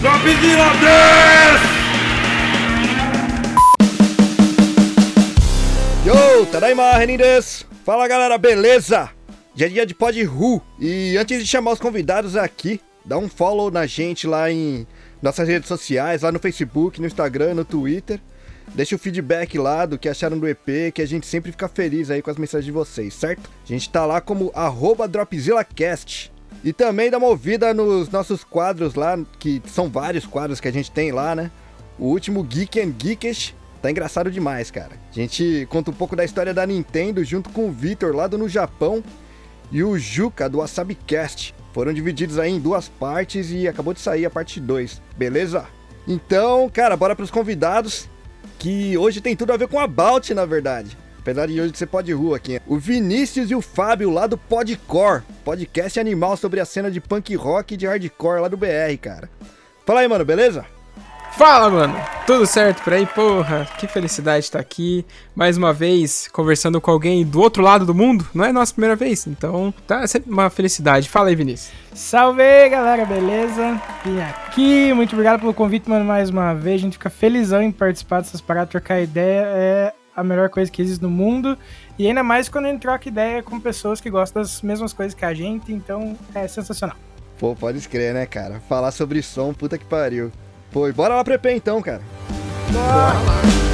Dropzilla Dance! Yo, Tadaima, Renindes! Fala galera, beleza? Já é dia de Pod Ru. E antes de chamar os convidados aqui, dá um follow na gente lá em nossas redes sociais, lá no Facebook, no Instagram, no Twitter. Deixa o feedback lá do que acharam do EP, que a gente sempre fica feliz aí com as mensagens de vocês, certo? A gente tá lá como arroba DropzillaCast. E também dá uma ouvida nos nossos quadros lá, que são vários quadros que a gente tem lá, né? O último Geek and Geekish tá engraçado demais, cara. A gente conta um pouco da história da Nintendo junto com o Vitor lá do no Japão e o Juca do WasabiCast. Foram divididos aí em duas partes e acabou de sair a parte 2, beleza? Então, cara, bora pros convidados que hoje tem tudo a ver com a Balt, na verdade. Apesar de hoje ser pode rua aqui. O Vinícius e o Fábio lá do Podcore, podcast animal sobre a cena de punk rock e de hardcore lá do BR, cara. Fala aí, mano, beleza? Fala, mano! Tudo certo por aí? Porra, que felicidade estar aqui mais uma vez conversando com alguém do outro lado do mundo. Não é nossa primeira vez, então tá sempre uma felicidade. Fala aí, Vinícius. Salve, galera, beleza? Vim aqui, muito obrigado pelo convite, mano, mais uma vez. A gente fica felizão em participar dessas paradas, trocar ideia. É a melhor coisa que existe no mundo. E ainda mais quando a gente troca ideia com pessoas que gostam das mesmas coisas que a gente, então é sensacional. Pô, pode escrever, né, cara? Falar sobre som, puta que pariu. Pô, e bora lá pro EP então, cara. Bora lá!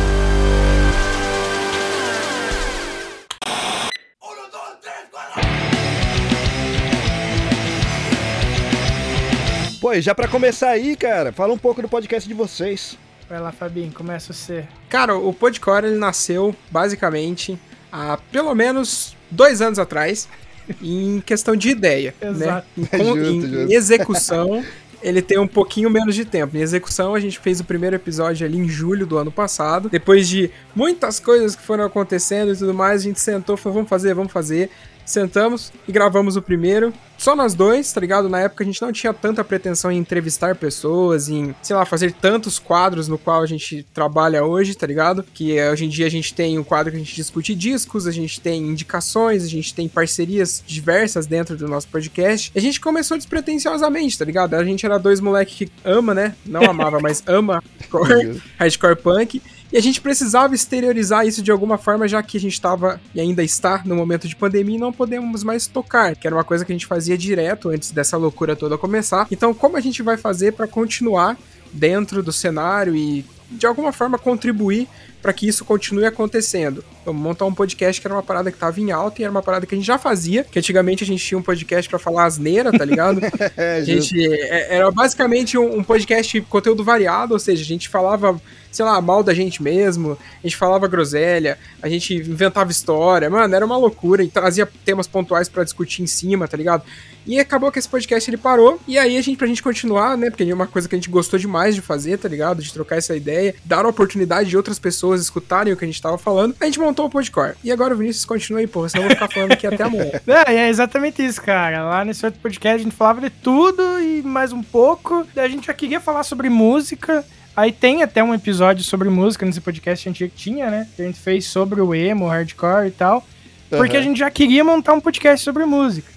Pô, e já pra começar aí, cara, fala um pouco do podcast de vocês. Vai lá, Fabinho, começa você. Cara, o Podcore ele nasceu basicamente há pelo menos dois anos atrás em questão de ideia, Exato. né? Em, Justo, em- justo. em execução, ele tem um pouquinho menos de tempo. Em execução, a gente fez o primeiro episódio ali em julho do ano passado. Depois de muitas coisas que foram acontecendo e tudo mais, a gente sentou e falou, vamos fazer, vamos fazer. Sentamos e gravamos o primeiro. Só nós dois, tá ligado? Na época a gente não tinha tanta pretensão em entrevistar pessoas, em, sei lá, fazer tantos quadros no qual a gente trabalha hoje, tá ligado? Que eh, hoje em dia a gente tem um quadro que a gente discute discos, a gente tem indicações, a gente tem parcerias diversas dentro do nosso podcast. A gente começou despretensiosamente, tá ligado? A gente era dois moleque que ama, né? Não amava, mas ama hardcore, hardcore punk. E a gente precisava exteriorizar isso de alguma forma, já que a gente estava e ainda está no momento de pandemia e não podemos mais tocar, que era uma coisa que a gente fazia direto antes dessa loucura toda começar. Então, como a gente vai fazer para continuar dentro do cenário e de alguma forma contribuir para que isso continue acontecendo? Vamos montar um podcast que era uma parada que tava em alta e era uma parada que a gente já fazia, que antigamente a gente tinha um podcast para falar asneira, tá ligado? É, A gente é- era basicamente um, um podcast conteúdo variado, ou seja, a gente falava, sei lá, mal da gente mesmo, a gente falava groselha, a gente inventava história, mano, era uma loucura e trazia temas pontuais pra discutir em cima, tá ligado? E acabou que esse podcast ele parou, e aí a gente, pra gente continuar, né, porque é uma coisa que a gente gostou demais de fazer, tá ligado? De trocar essa ideia, dar a oportunidade de outras pessoas escutarem o que a gente tava falando, a gente montou o Podcore. E agora o Vinícius continua aí, porra, senão eu vou ficar falando aqui até amanhã. É, e é exatamente isso, cara. Lá nesse outro podcast a gente falava de tudo e mais um pouco. Daí a gente já queria falar sobre música. Aí tem até um episódio sobre música nesse podcast antigo que tinha, né? Que a gente fez sobre o emo, hardcore e tal. Porque Aham. a gente já queria montar um podcast sobre música.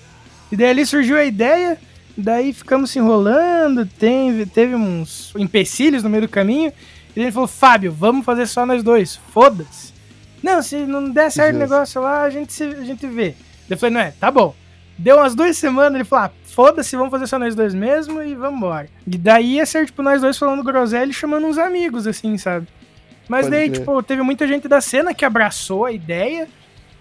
E daí ali surgiu a ideia, daí ficamos se enrolando, tem, teve uns empecilhos no meio do caminho. E ele falou, Fábio, vamos fazer só nós dois, foda-se. Não, se não der certo o negócio lá, a gente, se, a gente vê. Eu falei, não é, tá bom. Deu umas duas semanas, ele falou, ah, foda-se, vamos fazer só nós dois mesmo e vamos embora. E daí ia ser, tipo, nós dois falando groselha e chamando uns amigos, assim, sabe? Mas Pode daí, crer. tipo, teve muita gente da cena que abraçou a ideia.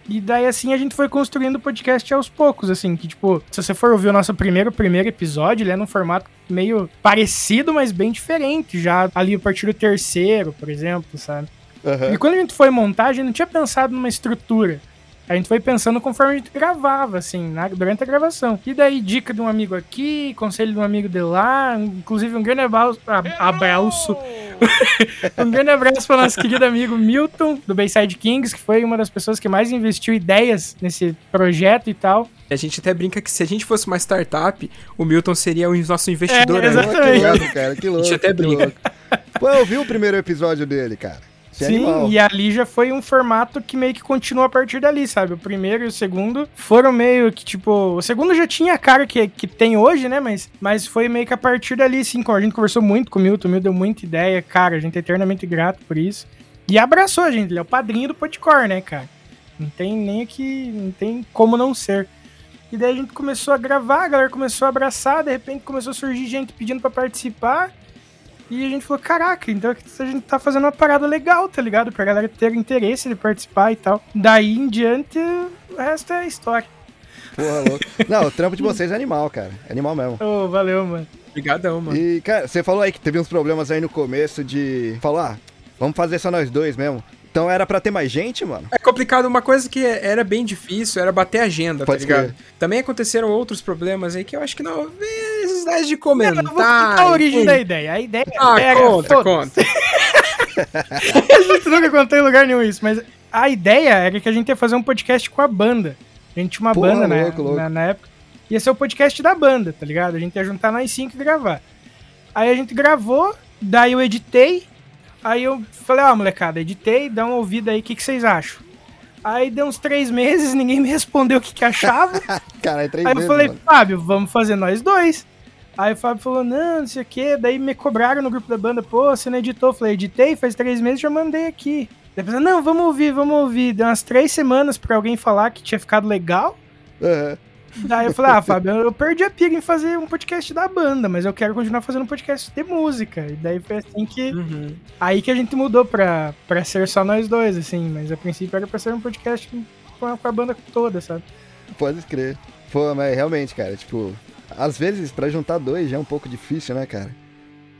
E daí, assim, a gente foi construindo o podcast aos poucos, assim, que, tipo, se você for ouvir o nosso primeiro, primeiro episódio, ele é num formato meio parecido, mas bem diferente, já ali a partir do terceiro, por exemplo, sabe? Aham. E quando a gente foi montar, a gente não tinha pensado numa estrutura. A gente foi pensando conforme a gente gravava, assim, na- durante a gravação. E daí, dica de um amigo aqui, conselho de um amigo de lá, inclusive um grande abraço. abraço um grande abraço para nosso querido amigo Milton, do Bayside Kings, que foi uma das pessoas que mais investiu ideias nesse projeto e tal. A gente até brinca que se a gente fosse uma startup, o Milton seria o nosso investidor. É, né? exato. Pô, que louco, cara, que louco. até que brinca. louco. Pô, eu vi o primeiro episódio dele, cara. Sim, Sim, animal. e ali já foi um formato que meio que continua a partir dali, sabe? O primeiro e o segundo foram meio que, tipo... O segundo já tinha a cara que, que tem hoje, né? Mas, mas foi meio que a partir dali, assim, a gente conversou muito com o Milton, o Milton deu muita ideia, cara, a gente é eternamente grato por isso. E abraçou a gente, ele é o padrinho do Podcore, né, cara? Não tem nem que... não tem como não ser. E daí a gente começou a gravar, a galera começou a abraçar, de repente começou a surgir gente pedindo pra participar. E a gente falou, caraca, então a gente tá fazendo uma parada legal, tá ligado? Pra galera ter interesse de participar e tal. Daí em diante, o resto é história. Porra, louco. Não, o trampo de vocês é animal, cara. É animal mesmo. Ô, valeu, mano. Obrigadão, mano. E, cara, você falou aí que teve uns problemas aí no começo de. Falou, ah, vamos fazer só nós dois mesmo. Então era pra ter mais gente, mano? É complicado, uma coisa que era bem difícil era bater a agenda, Pode tá ligado? crer. Também aconteceram outros problemas aí que eu acho que não é necessidade de Eu comentar. vou contar a origem da ideia. A ideia Ah, era, conta, conta. a gente nunca contou em lugar nenhum isso, mas a ideia era que a gente ia fazer um podcast com a banda. A gente tinha uma Porra, banda né, louco, louco. Na, na época. Ia ser o podcast da banda, tá ligado? A gente ia juntar nós cinco e gravar. Aí a gente gravou, daí eu editei. Aí eu falei, ó, molecada, editei, dá uma ouvida aí, o que, que vocês acham? Aí deu uns três meses, ninguém me respondeu o que, que achava. Cara, é três Aí eu falei, mano. Fábio, vamos fazer nós dois. Aí o Fábio falou, não, não sei o quê. Daí me cobraram no grupo da banda, pô, você não editou? Eu falei, editei, faz três meses, já mandei aqui. Depois, não, vamos ouvir, vamos ouvir. Deu umas três semanas pra alguém falar que tinha ficado legal. Aham. Daí eu falei, ah, Fábio, eu perdi a pira em fazer um podcast da banda, mas eu quero continuar fazendo um podcast de música. E daí foi assim que. Uhum. Aí que a gente mudou pra, pra ser só nós dois, assim. Mas a princípio era pra ser um podcast com a, com a banda toda, sabe? Pode crer. Pô, mas realmente, cara, tipo, às vezes pra juntar dois já é um pouco difícil, né, cara?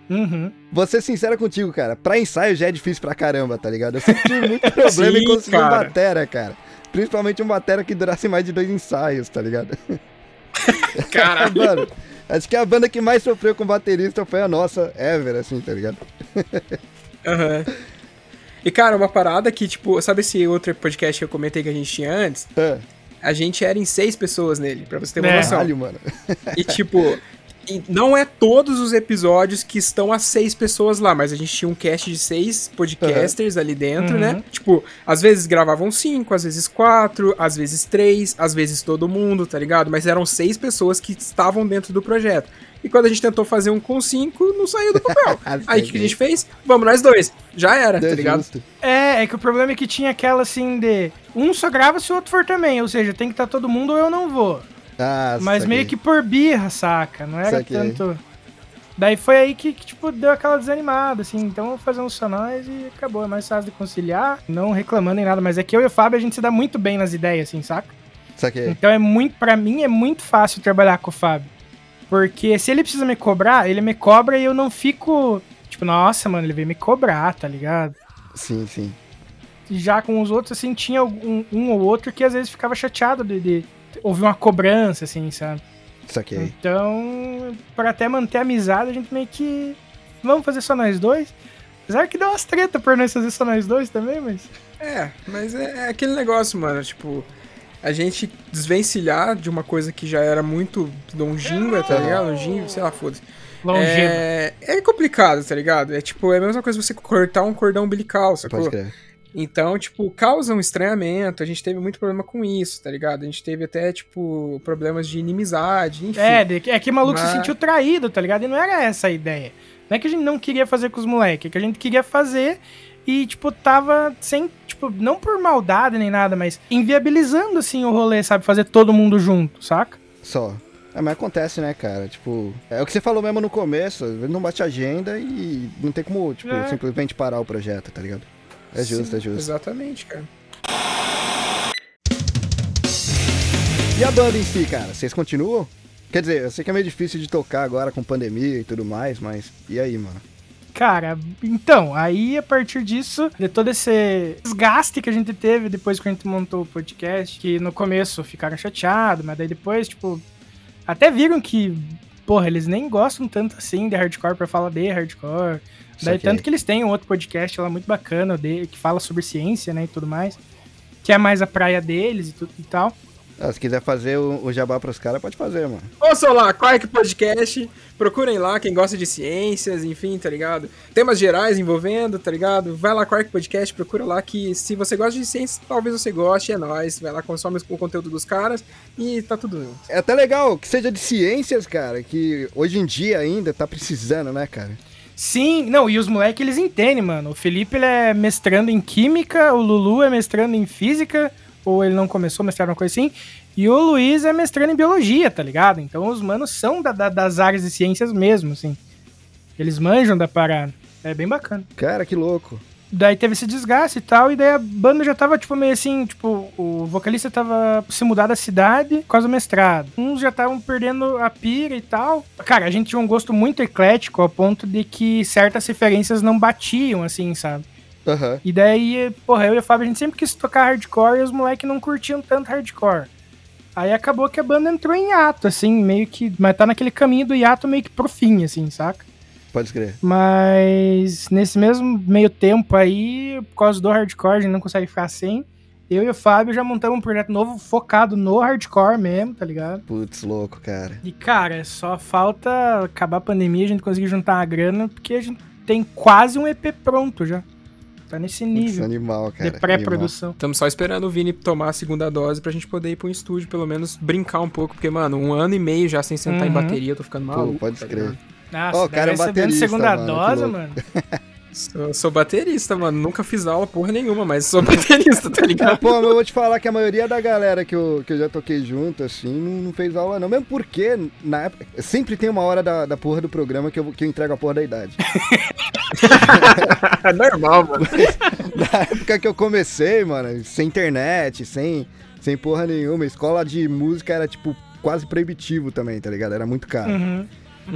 Uhum. Vou ser sincero contigo, cara. Pra ensaio já é difícil pra caramba, tá ligado? Eu sempre tive muito problema em Sim, conseguir um cara. batera, cara. Principalmente um batera que durasse mais de dois ensaios, tá ligado? Caralho. Mano, acho que a banda que mais sofreu com baterista foi a nossa, Ever, assim, tá ligado? Aham. E, cara, uma parada que, tipo, sabe esse outro podcast que eu comentei que a gente tinha antes? Ah, A gente era em seis pessoas nele, pra você ter uma É. noção. Caralho, mano. E, tipo, e não é todos os episódios que estão as seis pessoas lá, mas a gente tinha um cast de seis podcasters ali dentro, Uhum. né? Tipo, às vezes gravavam cinco, às vezes quatro, às vezes três, às vezes todo mundo, tá ligado? Mas eram seis pessoas que estavam dentro do projeto. E quando a gente tentou fazer um com cinco, não saiu do papel. Aí o que, que a gente fez? Vamos nós dois. Já era, tá É ligado? justo. É, é que o problema é que tinha aquela assim de. Um só grava se o outro for também. Ou seja, tem que estar todo mundo ou eu não vou. Ah, Mas meio que por birra, saca? Não era Saquei. tanto. Daí foi aí que, que, tipo, deu aquela desanimada, assim. Então vamos fazer um só nós e acabou. É mais fácil de conciliar. Não reclamando nem nada. Mas é que eu e o Fábio a gente se dá muito bem nas ideias, assim, saca? Saquei. Então é muito. Pra mim é muito fácil trabalhar com o Fábio. Porque se ele precisa me cobrar, ele me cobra e eu não fico. Tipo, nossa, mano, ele veio me cobrar, tá ligado? Sim, sim. já com os outros, assim, tinha um, um ou outro que às vezes ficava chateado de, de ouvir uma cobrança, assim, sabe? Saquei. Então, para até manter a amizade, a gente meio que. Vamos fazer só nós dois? Apesar que deu umas treta por nós fazer só nós dois também, mas. É, mas é, é aquele negócio, mano, tipo, a gente desvencilhar de uma coisa que já era muito longínqua, tá ligado? Longínqua, sei lá, foda-se. É, é complicado, tá ligado? É tipo, é a mesma coisa você cortar um cordão umbilical, sacou? Então, tipo, causa um estranhamento, a gente teve muito problema com isso, tá ligado? A gente teve até, tipo, problemas de inimizade, enfim. É, é que o maluco se Mas- sentiu traído, tá ligado? E não era essa a ideia. Não é que a gente não queria fazer com os moleques, é que a gente queria fazer e, tipo, tava sem, tipo, não por maldade nem nada, mas inviabilizando, assim, o rolê, sabe? Fazer todo mundo junto, saca? Só. É, mas acontece, né, cara? Tipo, é o que você falou mesmo no começo, não bate agenda e não tem como, tipo, É. simplesmente parar o projeto, tá ligado? É justo, Sim, é justo. Exatamente, cara. E a banda em si, cara? Vocês continuam? Quer dizer, eu sei que é meio difícil de tocar agora com pandemia e tudo mais, mas e aí, mano? Cara, então, aí a partir disso, de todo esse desgaste que a gente teve depois que a gente montou o podcast, que no começo ficaram chateados, mas daí depois, tipo, até viram que, porra, eles nem gostam tanto assim de hardcore pra falar de hardcore. Daí Saquei. tanto que eles têm um outro podcast lá muito bacana, de, que fala sobre ciência, né, e tudo mais, que é mais a praia deles e, tudo, e tal. Ah, se quiser fazer o, o jabá pros caras, pode fazer, mano. Ouçam lá, Quark Podcast. Procurem lá quem gosta de ciências, enfim, tá ligado? Temas gerais envolvendo, tá ligado? Vai lá, Quark Podcast, procura lá que se você gosta de ciências, talvez você goste, é nóis. Vai lá, consome o conteúdo dos caras e tá tudo junto. É até legal que seja de ciências, cara, que hoje em dia ainda tá precisando, né, cara? Sim, não, e os moleques eles entendem, mano. O Felipe ele é mestrando em química, o Lulu é mestrando em física, ou ele não começou a mestrar uma coisa assim, e o Luiz é mestrando em biologia, tá ligado? Então os manos são da, da, das áreas de ciências mesmo, assim. Eles manjam da parada. É bem bacana. Cara, que louco. Daí teve esse desgaste e tal, e daí a banda já tava, tipo, meio assim, tipo, o vocalista tava se mudar da cidade por causa do mestrado. Uns já estavam perdendo a pira e tal. Cara, a gente tinha um gosto muito eclético ao ponto de que certas referências não batiam, assim, sabe? Aham. E daí, porra, eu e o Fábio, a gente sempre quis tocar hardcore e os moleques não curtiam tanto hardcore. Aí acabou que a banda entrou em hiato, assim, meio que. Mas tá naquele caminho do hiato meio que pro fim, assim, saca? Pode crer. Mas nesse mesmo meio tempo aí, por causa do hardcore, a gente não consegue ficar sem. Eu e o Fábio já montamos um projeto novo focado no hardcore mesmo, tá ligado? Putz, louco, cara. E cara, só falta acabar a pandemia, a gente conseguir juntar a grana, porque a gente tem quase um EP pronto já. Tá nesse nível animal, cara. de pré-produção. Estamos só esperando o Vini tomar a segunda dose pra gente poder ir pro estúdio, pelo menos brincar um pouco, porque, mano, um ano e meio já sem sentar em Uhum. bateria, eu tô ficando maluco. Pô, pode tá crer. ligado? Nossa, Ó, o daí cara é baterista, segunda mano, dose, mano. Sou, sou baterista, mano. Nunca fiz aula porra nenhuma, mas sou baterista, tá Ah, ligado? pô, mas eu vou te falar que a maioria da galera que eu, que eu já toquei junto, assim, não, não fez aula não. Mesmo porque, na época, sempre tem uma hora da, da porra do programa que eu, que eu entrego a porra da idade. Normal, mano. Na época que eu comecei, mano, sem internet, sem, sem porra nenhuma, escola de música era, tipo, quase proibitivo também, tá ligado? Era muito caro. Uhum.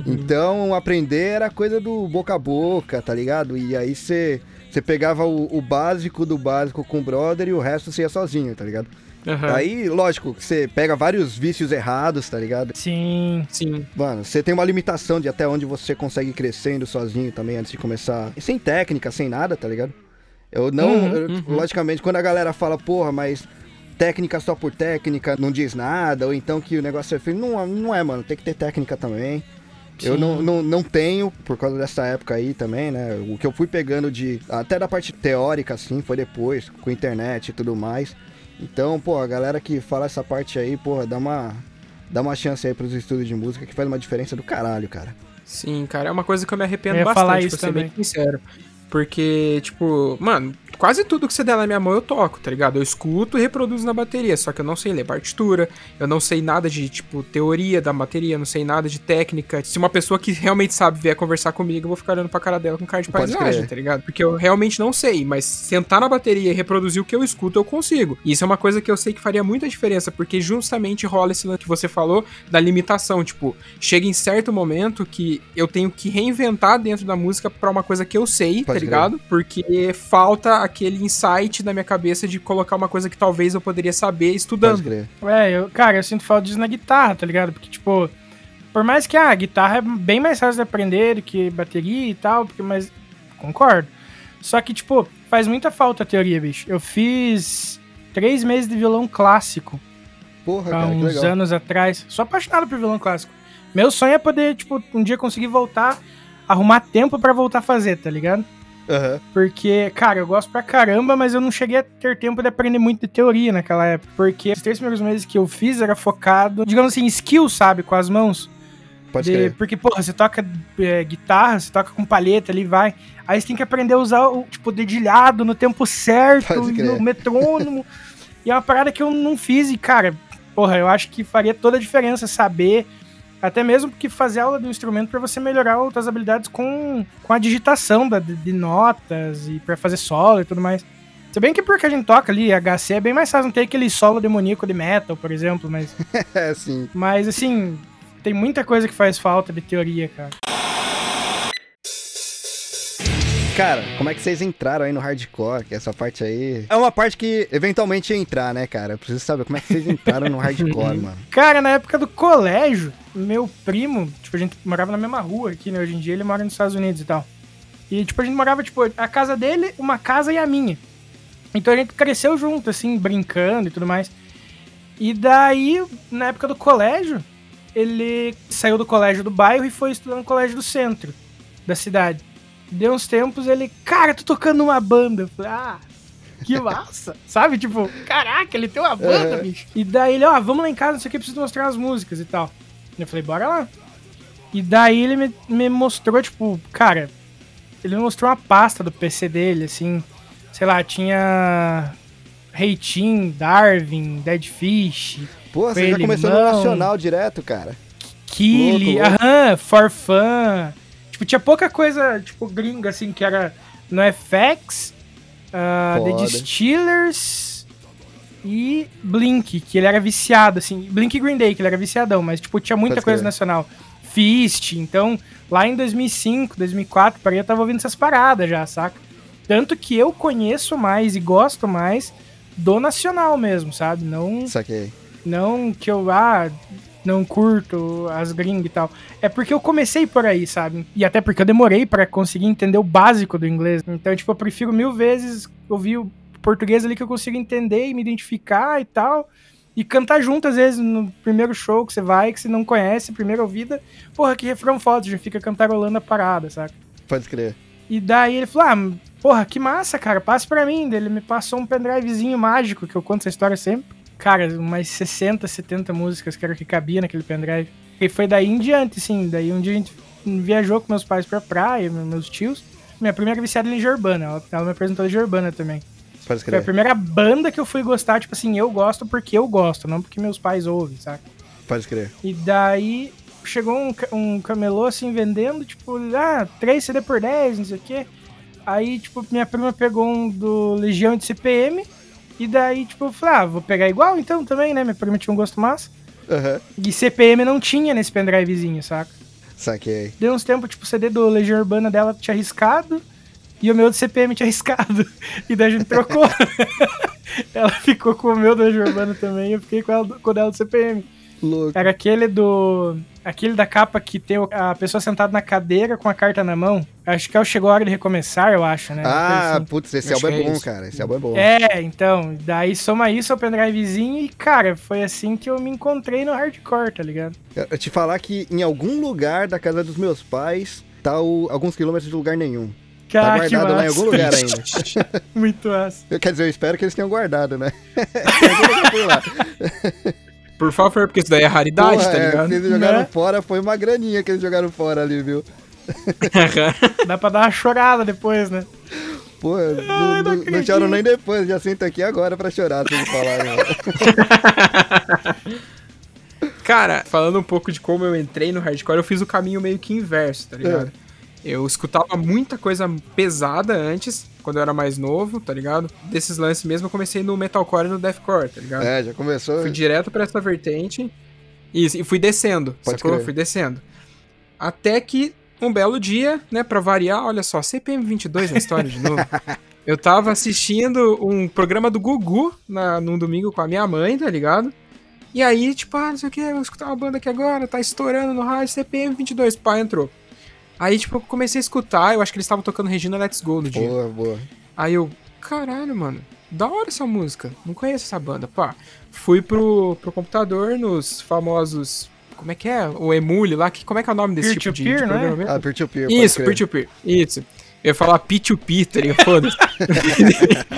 Então, aprender era coisa do boca a boca, tá ligado? E aí você pegava o, o básico do básico com o brother e o resto você ia sozinho, tá ligado? Aham. Aí, lógico, que você pega vários vícios errados, tá ligado? Sim. Sim. Mano, você tem uma limitação de até onde você consegue crescendo sozinho também antes de começar. E sem técnica, sem nada, tá ligado? Eu não. Uhum, eu- uhum. Logicamente, quando a galera fala, porra, mas técnica só por técnica não diz nada, ou então que o negócio é feio. Não, não é, mano. Tem que ter técnica também. Eu não, não, não tenho, por causa dessa época aí também, né? O que eu fui pegando de. Até da parte teórica, assim, foi depois, com internet e tudo mais. Então, pô, a galera que fala essa parte aí, porra, dá uma. Dá uma chance aí pros estudos de música que faz uma diferença do caralho, cara. Sim, cara, é uma coisa que eu me arrependo Eu ia bastante, falar pra isso ser bem também. sincero. Porque, tipo, mano, quase tudo que você der na minha mão eu toco, tá ligado? Eu escuto e reproduzo na bateria, só que eu não sei ler partitura, eu não sei nada de, tipo, teoria da bateria, não sei nada de técnica. Se uma pessoa que realmente sabe vier conversar comigo, eu vou ficar olhando pra cara dela com cara de Pode paisagem, crer. tá ligado? Porque eu realmente não sei, mas sentar na bateria e reproduzir o que eu escuto, eu consigo. E isso é uma coisa que eu sei que faria muita diferença, porque justamente rola esse lance que você falou da limitação, tipo, chega em certo momento que eu tenho que reinventar dentro da música pra uma coisa que eu sei, tá Pode ligado? Porque falta aquele insight na minha cabeça de colocar uma coisa que talvez eu poderia saber Pode estudando. crer. É, eu, cara, eu sinto falta disso na guitarra, tá ligado? Porque, tipo, por mais que ah, a guitarra é bem mais fácil de aprender do que bateria e tal, porque, mas concordo. Só que, tipo, faz muita falta a teoria, bicho. Eu fiz três meses de violão clássico Porra, há cara, que uns legal. anos atrás. Sou apaixonado por violão clássico. Meu sonho é poder, tipo, um dia conseguir voltar, arrumar tempo pra voltar a fazer, tá ligado? Aham. Porque, cara, eu gosto pra caramba, mas eu não cheguei a ter tempo de aprender muito de teoria naquela época. Porque os três primeiros meses que eu fiz era focado, digamos assim, skill, sabe? Com as mãos. Pode De- crer. porque, porra, você toca é, guitarra, você toca com palheta ali, vai. Aí você tem que aprender a usar o, tipo, dedilhado no tempo certo, Pode e crer. o metrônomo. e é uma parada que eu não fiz e, cara, porra, eu acho que faria toda a diferença saber. Até mesmo porque fazer aula do instrumento pra você melhorar outras habilidades com, com a digitação da, de, de notas e pra fazer solo e tudo mais. Se bem que porque a gente toca ali, HC é bem mais fácil, não tem aquele solo demoníaco de metal, por exemplo, mas, É, sim. mas assim, tem muita coisa que faz falta de teoria, cara. Cara, como é que vocês entraram aí no hardcore? Que essa parte aí. É uma parte que eventualmente ia entrar, né, cara? Eu preciso saber como é que vocês entraram no hardcore, mano. Cara, na época do colégio, meu primo, tipo, a gente morava na mesma rua aqui, né? Hoje em dia ele mora nos Estados Unidos e tal. E, tipo, a gente morava, tipo, a casa dele, uma casa e a minha. Então a gente cresceu junto, assim, brincando e tudo mais. E daí, na época do colégio, ele saiu do colégio do bairro e foi estudar no colégio do centro da cidade. Deu uns tempos, ele, cara, tô tocando numa banda. Eu falei, ah, que massa. Sabe? Tipo, caraca, ele tem uma banda, Uhum. bicho. E daí ele, ó, vamos lá em casa, não sei o que, preciso mostrar as músicas e tal. Eu falei, bora lá. E daí ele me, me mostrou, tipo, cara, ele me mostrou uma pasta do PC dele, assim, sei lá, tinha Reitin, Darwin, Dead Fish, Pô, você já começou no nacional direto, cara. Killy, louco. aham, For Fun. Tipo, tinha pouca coisa, tipo, gringa, assim, que era no FX, ah, The. Distillers e Blink, que ele era viciado, assim. Blink e Green Day, que ele era viciadão, mas, tipo, tinha muita Pode coisa nacional. Fist, então, lá em 2005, 2004, para eu tava ouvindo essas paradas já, saca? Tanto que eu conheço mais e gosto mais do nacional mesmo, sabe? Não Saquei. não que eu, ah, não curto as gringas e tal. É porque eu comecei por aí, sabe? E até porque eu demorei pra conseguir entender o básico do inglês. Então, tipo, eu prefiro mil vezes ouvir o português ali que eu consigo entender e me identificar e tal. E cantar junto, às vezes, no primeiro show que você vai, que você não conhece, primeira ouvida. Porra, que refrão foda, já fica cantarolando a parada, saca? Pode crer. E daí ele falou: Ah, porra, que massa, cara, passa pra mim. Daí Ele me passou um pendrivezinho mágico, que eu conto essa história sempre. Cara, umas 60, 70 músicas que era o que cabia naquele pendrive. E foi daí em diante, assim. Daí um dia a gente viajou com meus pais pra praia, me- meus tios. Minha primeira viciada em Legião Urbana. Ela, ela me apresentou Legião Urbana também. Pode Foi a crer. primeira banda que eu fui gostar, tipo assim, eu gosto porque eu gosto, não porque meus pais ouvem, saca? Pode crer. E daí chegou um, um camelô assim vendendo, tipo, ah, 3 CD por 10, não sei o quê. Aí, tipo, minha prima pegou um do Legião de CPM. E daí, tipo, eu falei, ah, vou pegar igual então também, né? Minha prima tinha um gosto massa. Aham. E CPM não tinha nesse pendrivezinho, saca? Saquei. Deu uns tempos, tipo, o CD do Legião Urbana dela tinha arriscado. E o meu do CPM tinha arriscado. E daí a gente trocou. ela ficou com o meu do Urbana também. E eu fiquei com, ela, com o dela do CPM. Louco. Era aquele do. Aquele da capa que tem a pessoa sentada na cadeira com a carta na mão. Acho que é o Chegou a Hora de Recomeçar, eu acho, né? Ah, assim. putz, esse álbum é é bom, isso. cara. Esse álbum é bom. É, então. Daí soma isso ao pendrivezinho e, cara, foi assim que eu me encontrei no hardcore, tá ligado? Eu te falar que em algum lugar da casa dos meus pais tá o- alguns quilômetros de lugar nenhum. Tá guardado lá em algum lugar ainda. Muito massa. Eu- Quer dizer, eu espero que eles tenham guardado, né? Por favor, porque isso daí é raridade, Porra, tá é, ligado? se eles jogaram Né? fora, foi uma graninha que eles jogaram fora ali, viu? Dá pra dar uma chorada depois, né? Pô, não, não não, não choro nem depois, já sento aqui agora pra chorar se ó. Cara, falando um pouco de como eu entrei no hardcore, eu fiz o caminho meio que inverso, tá ligado? Eu escutava muita coisa pesada antes, quando eu era mais novo, tá ligado? Desses lances mesmo, eu comecei no metalcore e no deathcore, tá ligado? É, já começou. Fui direto pra essa vertente e, e fui descendo, Pode sacou? crer. Fui descendo. Até que um belo dia, né, pra variar, olha só, CPM 22 na história de novo. Eu tava assistindo um programa do Gugu na, num domingo com a minha mãe, tá ligado? E aí, tipo, ah, não sei o que, eu vou escutar uma banda aqui agora, tá estourando no rádio, CPM 22, pá, entrou. Aí, tipo, eu comecei a escutar, eu acho que eles estavam tocando Regina Let's Go no dia. Boa, boa. Aí eu, caralho, mano, da hora essa música. Não conheço essa banda, pá. Fui pro, pro computador nos famosos. Como é que é? O Emule lá, que, como é que é o nome desse tipo de, Peer-to-peer, de né? programa mesmo? Ah, peer-to-peer. Isso, peer-to-peer. Isso. Eu ia falar P2P, tá ligado? Foda-se.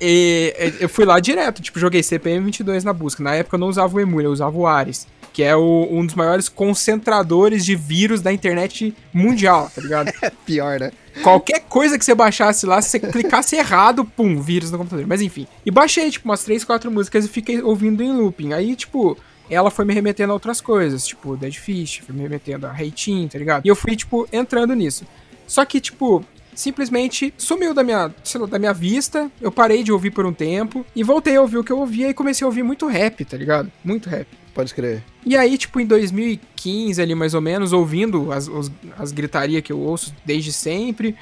e eu fui lá direto, tipo, joguei CPM 22 na busca. Na época eu não usava o Emule, eu usava o Ares, que é o- um dos maiores concentradores de vírus da internet mundial, tá ligado? Pior, né? Qualquer coisa que você baixasse lá, se você clicasse errado, pum, vírus no computador. Mas enfim. E baixei, tipo, umas 3, 4 músicas e fiquei ouvindo em looping. Aí, tipo, ela foi me remetendo a outras coisas, tipo, Dead Fish, foi me remetendo a Reitin, tá ligado? E eu fui, tipo, entrando nisso. Só que, tipo, simplesmente sumiu da minha, lá, da minha vista. Eu parei de ouvir por um tempo e voltei a ouvir o que eu ouvia e comecei a ouvir muito rap, tá ligado? Muito rap. Pode crer. E aí, tipo, em 2015 ali, mais ou menos, ouvindo as, os- as gritarias que eu ouço desde sempre.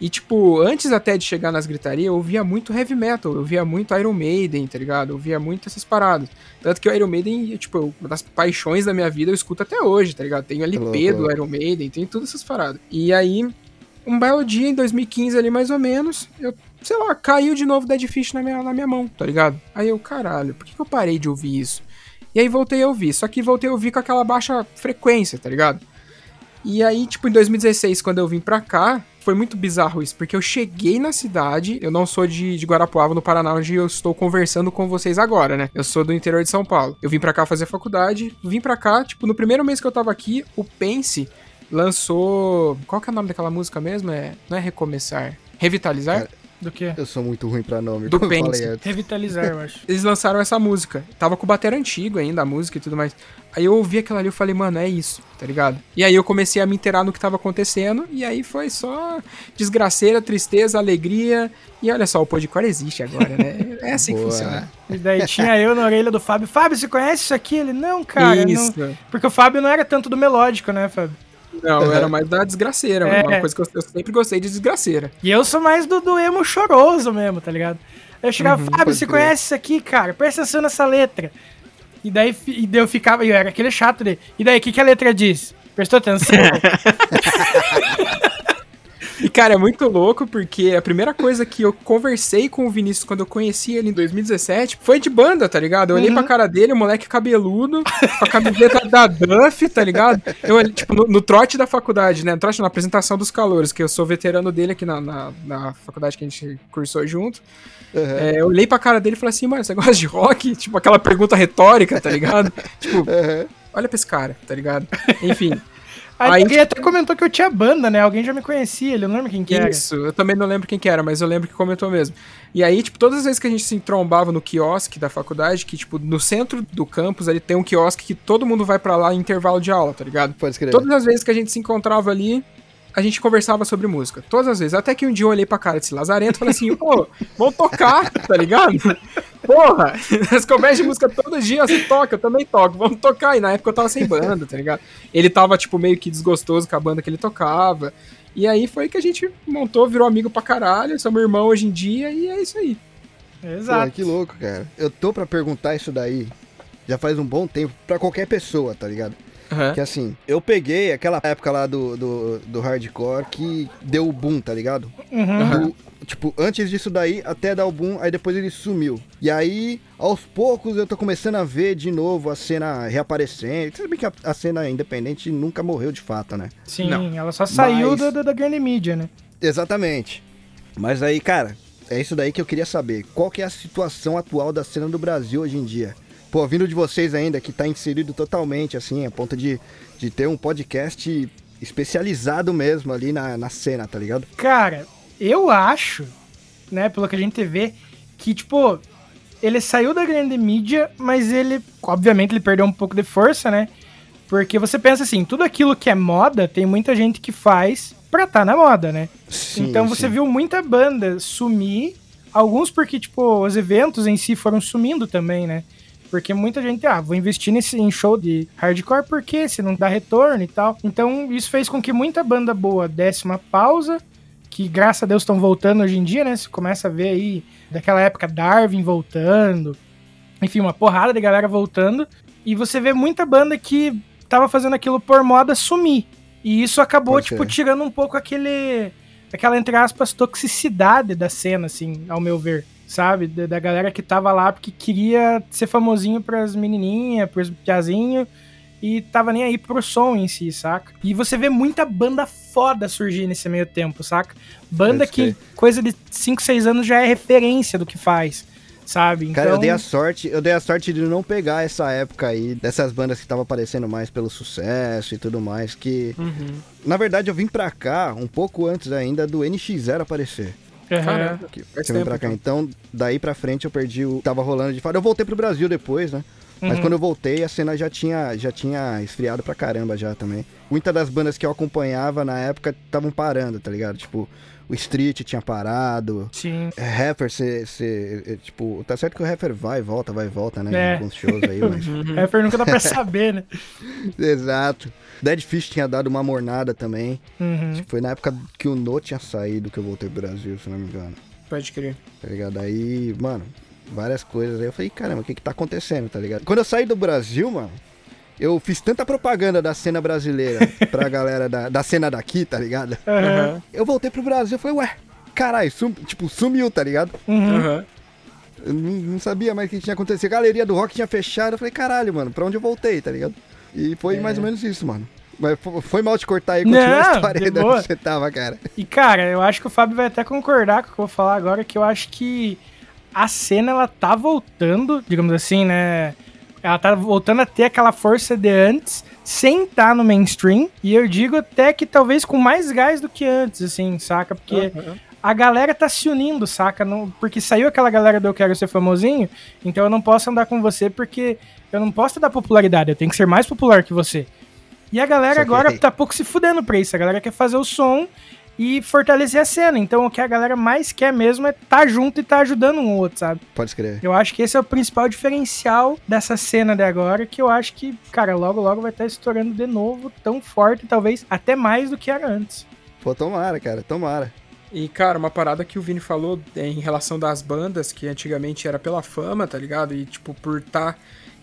E, tipo, antes até de chegar nas gritarias, eu ouvia muito heavy metal, eu ouvia muito Iron Maiden, tá ligado? Eu ouvia muito essas paradas. Tanto que o Iron Maiden, tipo, uma das paixões da minha vida, eu escuto até hoje, tá ligado? Tenho LP do louco. Iron Maiden, tem todas essas paradas. E aí, um belo dia, em 2015 ali, mais ou menos, eu sei lá, caiu de novo Dead Fish na minha, na minha mão, tá ligado? Aí eu, caralho, por que, que eu parei de ouvir isso? E aí voltei a ouvir, só que voltei a ouvir com aquela baixa frequência, tá ligado? E aí, tipo, em 2016, quando eu vim pra cá, foi muito bizarro isso, porque eu cheguei na cidade, eu não sou de, de Guarapuava, no Paraná, onde eu estou conversando com vocês agora, né? Eu sou do interior de São Paulo. Eu vim pra cá fazer faculdade, vim pra cá, tipo, no primeiro mês que eu tava aqui, o Pense lançou. Qual que é o nome daquela música mesmo? É, não é Recomeçar? Revitalizar? Cara, Do que? Eu sou muito ruim pra nome, Do Pense. Revitalizar, eu acho. Eles lançaram essa música. Tava com o bater antigo ainda, a música e tudo mais. Aí eu ouvi aquilo ali e falei, mano, é isso, tá ligado? E aí eu comecei a me inteirar no que tava acontecendo. E aí foi só desgraceira, tristeza, alegria. E olha só, o Podcore existe agora, né? É assim que funciona. E daí tinha eu na orelha do Fábio. Fábio, você conhece isso aqui? Ele, não, cara. isso. Não... Porque o Fábio não era tanto do melódico, né, Fábio? Não, eu era mais da desgraceira, É. uma coisa que eu, eu sempre gostei de desgraceira. E eu sou mais do, do emo choroso mesmo, tá ligado? Eu chegava, Fábio, pode você crer. conhece isso aqui, cara? Presta atenção nessa letra. E daí, e daí eu ficava, eu era aquele chato dele. E daí, o que, que a letra diz? Prestou atenção? E, cara, é muito louco porque a primeira coisa que eu conversei com o Vinícius quando eu conheci ele em 2017 foi de banda, tá ligado? Eu olhei Uhum. pra cara dele, o moleque cabeludo, com a camiseta da Duff, tá ligado? Eu, olhei, tipo, no, no trote da faculdade, né? No trote, na apresentação dos calouros, que eu sou veterano dele aqui na, na, na faculdade que a gente cursou junto. Uhum. É, eu olhei pra cara dele e falei assim, mano, você gosta de rock? Tipo, aquela pergunta retórica, tá ligado? tipo, Uhum. olha pra esse cara, tá ligado? Enfim. Aí, alguém até comentou que eu tinha banda, né? Alguém já me conhecia, ele eu não lembro quem que era. Isso, eu também não lembro quem que era, mas eu lembro que comentou mesmo. E aí, tipo, todas as vezes que a gente se entrombava no quiosque da faculdade, que, tipo, no centro do campus ali tem um quiosque que todo mundo vai pra lá em intervalo de aula, tá ligado? Pode escrever. Todas as vezes que a gente se encontrava ali, a gente conversava sobre música. Todas as vezes. Até que um dia eu olhei pra cara desse lazarento e falei assim, pô, vamos tocar, tá ligado? Porra, as conversas de música todo dia você toca, eu também toco, vamos tocar. E na época eu tava sem banda, tá ligado? Ele tava, tipo, meio que desgostoso com a banda que ele tocava. E aí foi que a gente montou, virou amigo pra caralho, somos irmão hoje em dia e é isso aí. Pô, Exato. que louco, cara. Eu tô pra perguntar isso daí já faz um bom tempo pra qualquer pessoa, tá ligado? Aham. Que assim, eu peguei aquela época lá do, do, do hardcore que deu o boom, tá ligado? Uhum. Do- tipo, antes disso daí, até dar o boom, aí depois ele sumiu. E aí, aos poucos, eu tô começando a ver de novo a cena reaparecendo. Você sabe que a, a cena independente nunca morreu de fato, né? Sim, Não. ela só saiu Mas- da, da, da grande mídia, né? Exatamente. Mas aí, cara, é isso daí que eu queria saber. Qual que é a situação atual da cena do Brasil hoje em dia? Pô, vindo de vocês ainda, que tá inserido totalmente, assim, a ponto de, de ter um podcast especializado mesmo ali na, na cena, tá ligado? Cara, eu acho, né, pelo que a gente vê, que, tipo, ele saiu da grande mídia, mas ele, obviamente, ele perdeu um pouco de força, né? Porque você pensa assim, tudo aquilo que é moda, tem muita gente que faz pra tá na moda, né? Sim, então você sim. viu muita banda sumir, alguns porque, tipo, os eventos em si foram sumindo também, né? Porque muita gente, ah, vou investir nesse em show de hardcore porque se não dá retorno e tal. Então isso fez com que muita banda boa desse uma pausa, que graças a Deus estão voltando hoje em dia, né? Você começa a ver aí daquela época Darwin voltando, enfim, uma porrada de galera voltando. E você vê muita banda que tava fazendo aquilo por moda sumir. E isso acabou, Pode tipo, ser. tirando um pouco aquele. aquela, entre aspas, toxicidade da cena, assim, ao meu ver. Sabe? Da, da galera que tava lá porque queria ser famosinho pras menininhas, pros piazinhos. E tava nem aí pro som em si, saca? E você vê muita banda foda surgir nesse meio tempo, saca? Banda que, coisa de 5, 6 anos, já é referência do que faz, sabe? Então, Cara, eu dei a sorte, eu dei a sorte de não pegar essa época aí dessas bandas que estavam aparecendo mais pelo sucesso e tudo mais, que Uhum. na verdade eu vim pra cá um pouco antes ainda do NX0 aparecer. Caramba, faz tempo, pra cá. então. Então, daí pra frente eu perdi o. Tava rolando de fato. Eu voltei pro Brasil depois, né? Mas Uhum. quando eu voltei, a cena já tinha, já tinha esfriado pra caramba já também. Muitas das bandas que eu acompanhava na época estavam parando, tá ligado? Tipo, o Street tinha parado. Sim. É, Heffer, cê, cê, é, tipo, tá certo que o Heffer vai e volta, vai e volta, né? É. em alguns shows aí, mas. Uhum. Rapper nunca dá pra saber, né? Exato. Dead Fish tinha dado uma mornada também. Uhum. Foi na época que o No tinha saído que eu voltei pro Brasil, se não me engano. Pode crer. tá ligado? Aí, mano, várias coisas. Aí eu falei, caramba, o que que tá acontecendo, tá ligado? Quando eu saí do Brasil, mano, eu fiz tanta propaganda da cena brasileira pra galera da, da cena daqui, tá ligado? Uhum. Eu voltei pro Brasil, eu falei, ué, caralho, sum- tipo, sumiu, tá ligado? Uhum. Aham. Eu não, não sabia mais o que tinha acontecido. A galeria do rock tinha fechado. Eu falei, caralho, mano, pra onde eu voltei, tá ligado? E foi É. mais ou menos isso, mano. Mas fo- foi mal te cortar aí, continua Não, a história de onde você tava, cara. E cara, eu acho que o Fábio vai até concordar com o que eu vou falar agora, que eu acho que a cena ela tá voltando, digamos assim, né? Ela tá voltando a ter aquela força de antes, sem estar no mainstream. E eu digo até que talvez com mais gás do que antes, assim, saca? Porque Aham. a galera tá se unindo, saca? Não, porque saiu aquela galera do Eu Quero Ser Famosinho, então eu não posso andar com você porque eu não posso dar popularidade, eu tenho que ser mais popular que você. E a galera Saquei. agora tá pouco se fudendo pra isso, a galera quer fazer o som e fortalecer a cena. Então o que a galera mais quer mesmo é tá junto e tá ajudando um outro, sabe? Pode escrever. Eu acho que esse é o principal diferencial dessa cena de agora, que eu acho que, cara, logo logo vai estar estourando de novo, tão forte, talvez até mais do que era antes. Pô, tomara, cara, tomara. E, cara, uma parada que o Vini falou é, em relação das bandas, que antigamente era pela fama, tá ligado? E, tipo, por tá.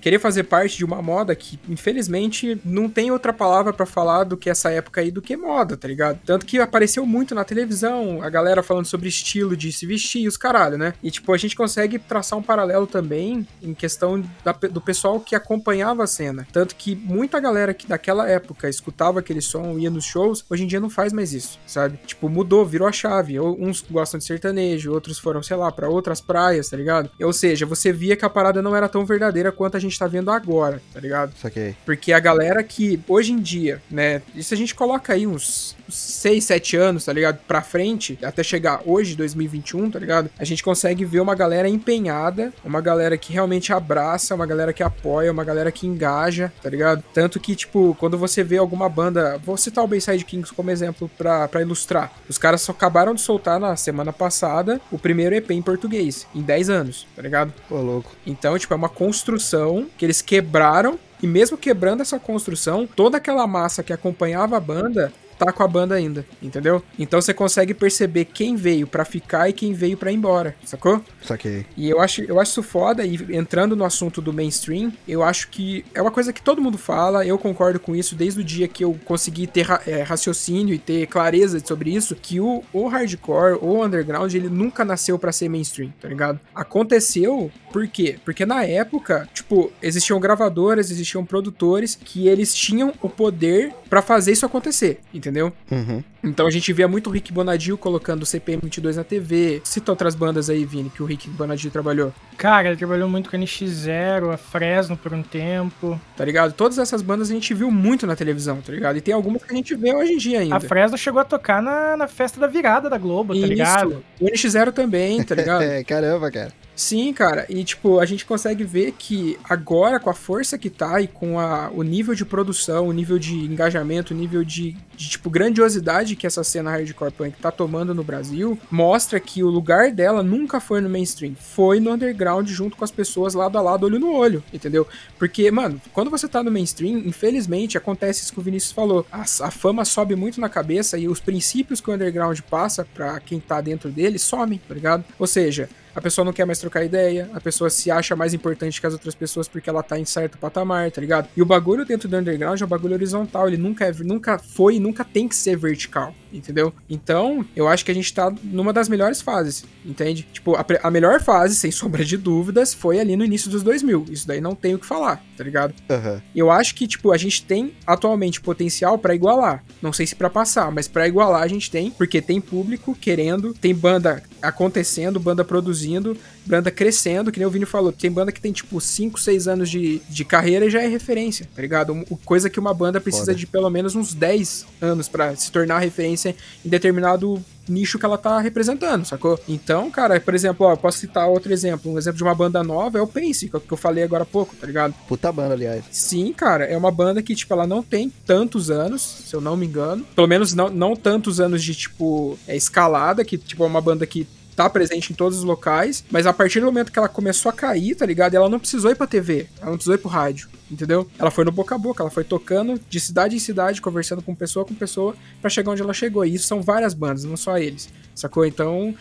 Querer fazer parte de uma moda que, infelizmente, não tem outra palavra pra falar do que essa época aí do que moda, tá ligado? Tanto que apareceu muito na televisão, a galera falando sobre estilo de se vestir e os caralho, né? E, tipo, a gente consegue traçar um paralelo também em questão da- do pessoal que acompanhava a cena. Tanto que muita galera que daquela época escutava aquele som, ia nos shows, hoje em dia não faz mais isso, sabe? Tipo, mudou, virou a chave. Uns gostam de sertanejo, outros foram, sei lá, pra outras praias, tá ligado? Ou seja, você via que a parada não era tão verdadeira quanto a gente tá vendo agora, tá ligado? Saquei. Porque a galera que hoje em dia, né? Isso a gente coloca aí uns 6, 7 anos, tá ligado? Pra frente, até chegar hoje, 2021, tá ligado? A gente consegue ver uma galera empenhada, uma galera que realmente abraça, uma galera que apoia, uma galera que engaja, tá ligado? Tanto que, tipo, quando você vê alguma banda. Vou citar o Bayside Kings como exemplo pra, pra ilustrar. Os caras só acabaram de soltar na semana passada o primeiro EP em português, em 10 anos, tá ligado? Pô, louco. Então, tipo, é uma construção que eles quebraram. E mesmo quebrando essa construção, toda aquela massa que acompanhava a banda tá com a banda ainda, entendeu? Então você consegue perceber quem veio pra ficar e quem veio pra ir embora, sacou? Saquei. E eu acho, eu acho isso foda, e entrando no assunto do mainstream, eu acho que é uma coisa que todo mundo fala, eu concordo com isso desde o dia que eu consegui ter ra- é, raciocínio e ter clareza sobre isso, que o, o hardcore, o underground, ele nunca nasceu pra ser mainstream, tá ligado? Aconteceu, por quê? Porque na época, tipo, existiam gravadoras, existiam produtores que eles tinham o poder pra fazer isso acontecer, entendeu? Uhum. Então a gente via muito o Rick Bonadio colocando o CPM 22 na TV. Cita outras bandas aí, Vini, que o Rick Bonadio trabalhou, Cara, ele trabalhou muito com a NX0, a Fresno por um tempo. tá ligado? Todas essas bandas a gente viu muito na televisão, tá ligado? E tem algumas que a gente vê hoje em dia ainda. A Fresno chegou a tocar na, na festa da virada da Globo, tá ligado? O NX0 também, tá ligado? É, caramba, cara. Sim, cara. E, tipo, a gente consegue ver que agora, com a força que tá e com a, o nível de produção, o nível de engajamento, o nível de, de, tipo, grandiosidade que essa cena hardcore punk tá tomando no Brasil, mostra que o lugar dela nunca foi no mainstream. Foi no underground junto com as pessoas lado a lado, olho no olho, entendeu? Porque, mano, quando você tá no mainstream, infelizmente, acontece isso que o Vinícius falou. A, a fama sobe muito na cabeça e os princípios que o underground passa pra quem tá dentro dele somem, tá ligado? Ou seja, a pessoa não quer mais trocar ideia, a pessoa se acha mais importante que as outras pessoas porque ela tá em certo patamar, tá ligado? E o bagulho dentro do underground é um bagulho horizontal, ele nunca, é, nunca foi e nunca tem que ser vertical, entendeu? Então, eu acho que a gente tá numa das melhores fases, entende? Tipo, a, a melhor fase, sem sombra de dúvidas, foi ali no início dos 2000. Isso daí não tem o que falar, tá ligado? Aham. Eu acho que, tipo, a gente tem atualmente potencial pra igualar. Não sei se pra passar, mas pra igualar a gente tem, porque tem público querendo, tem banda acontecendo, banda produzindo, banda crescendo, que nem o Vini falou. Tem banda que tem, tipo, 5, 6 anos de, de carreira e já é referência, tá ligado? Um- Coisa que uma banda precisa Foda. de pelo menos uns 10 anos pra se tornar referência em determinado nicho que ela tá representando, sacou? Então, cara, por exemplo, ó, eu posso citar outro exemplo. Um exemplo de uma banda nova é o Pense, que é o que eu falei agora há pouco, tá ligado? Puta banda, aliás. Sim, cara, é uma banda que, tipo, ela não tem tantos anos, se eu não me engano. Pelo menos não, não tantos anos de, tipo, é, escalada, que, tipo, é uma banda que tá presente em todos os locais, mas a partir do momento que ela começou a cair, tá ligado? Ela não precisou ir pra TV, ela não precisou ir pro rádio, entendeu? Ela foi no boca a boca, ela foi tocando de cidade em cidade, conversando com pessoa com pessoa, pra chegar onde ela chegou. E isso são várias bandas, não só eles, sacou? Então,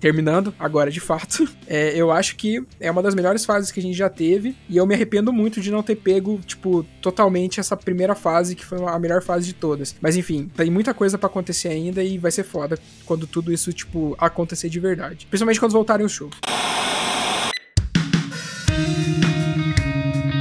terminando agora de fato, é, eu acho que é uma das melhores fases que a gente já teve. E eu me arrependo muito de não ter pego, tipo, totalmente essa primeira fase, que foi a melhor fase de todas. Mas enfim, tem muita coisa para acontecer ainda e vai ser foda quando tudo isso, tipo, acontecer de verdade. Principalmente quando voltarem os shows.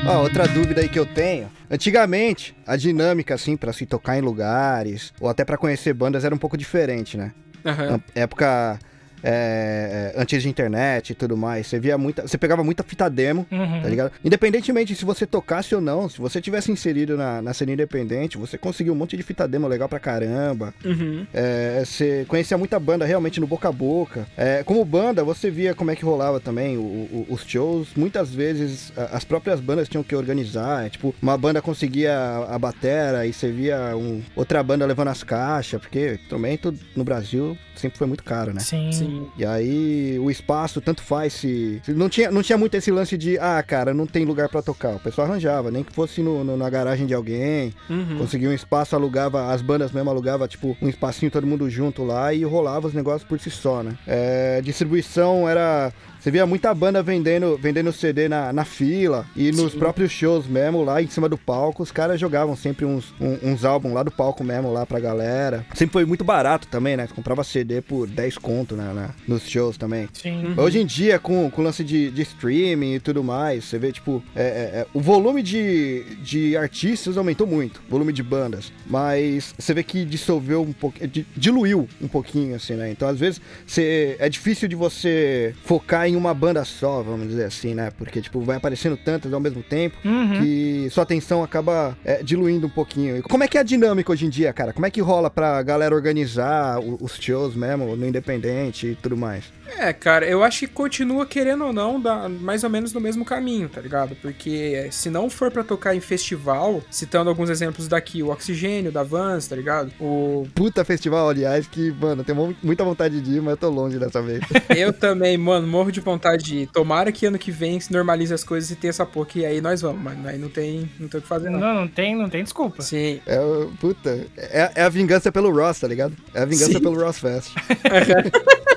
Ó, outra dúvida aí que eu tenho. Antigamente, a dinâmica, assim, pra se tocar em lugares, ou até pra conhecer bandas, era um pouco diferente, né? Aham. Na época é, é, antes de internet e tudo mais, você via muita. Você pegava muita fita demo, Uhum. tá ligado? Independentemente se você tocasse ou não, se você tivesse inserido na, na cena independente, você conseguiu um monte de fita demo legal pra caramba. Uhum. É, você conhecia muita banda realmente no boca a boca. É, como banda, você via como é que rolava também o- o- os shows. Muitas vezes as próprias bandas tinham que organizar. É, tipo, uma banda conseguia a, a batera e você via um- outra banda levando as caixas, porque instrumento no Brasil sempre foi muito caro, né? Sim. Sim. E aí o espaço tanto faz se. não, tinha, não tinha muito esse lance de, ah, cara, não tem lugar pra tocar. O pessoal arranjava, nem que fosse no, no- na garagem de alguém. Uhum. Conseguia um espaço, alugava, as bandas mesmo alugava, tipo, um espacinho todo mundo junto lá e rolava os negócios por si só, né? É, distribuição era. Você via muita banda vendendo, vendendo CD na, na fila e nos Sim. próprios shows mesmo, lá em cima do palco, os caras jogavam sempre uns, um- uns álbuns lá do palco mesmo, lá pra galera. Sempre foi muito barato também, né? Você comprava CD por 10 conto né, na- nos shows também. Sim. Uhum. Hoje em dia, com, com o lance de, de streaming e tudo mais, você vê, tipo, é, é, é, o volume de, de artistas aumentou muito, o volume de bandas, mas você vê que dissolveu um pouco, di- diluiu um pouquinho, assim, né? Então, às vezes, você, é difícil de você focar em uma banda só, vamos dizer assim, né? Porque, tipo, vai aparecendo tantas ao mesmo tempo Uhum. que sua atenção acaba é, diluindo um pouquinho. E Como é que é a dinâmica hoje em dia, cara? Como é que rola pra galera organizar os shows mesmo, no Independente e tudo mais? É, cara, eu acho que continua querendo ou não, da- mais ou menos no mesmo caminho, tá ligado? Porque se não for pra tocar em festival, citando alguns exemplos daqui, o Oxigênio da Vans, tá ligado? O Puta festival, aliás, que, mano, eu tenho mu- muita vontade de ir, mas eu tô longe dessa vez. eu também, mano, morro de vontade de ir. Tomara que ano que vem se normalize as coisas e tenha essa porra que aí nós vamos, mas aí não tem, não tem o que fazer não. Não, não tem, não tem desculpa. Sim. É, o- puta, é, é a vingança pelo Ross, tá ligado? É a vingança Sim. pelo Ross Fest.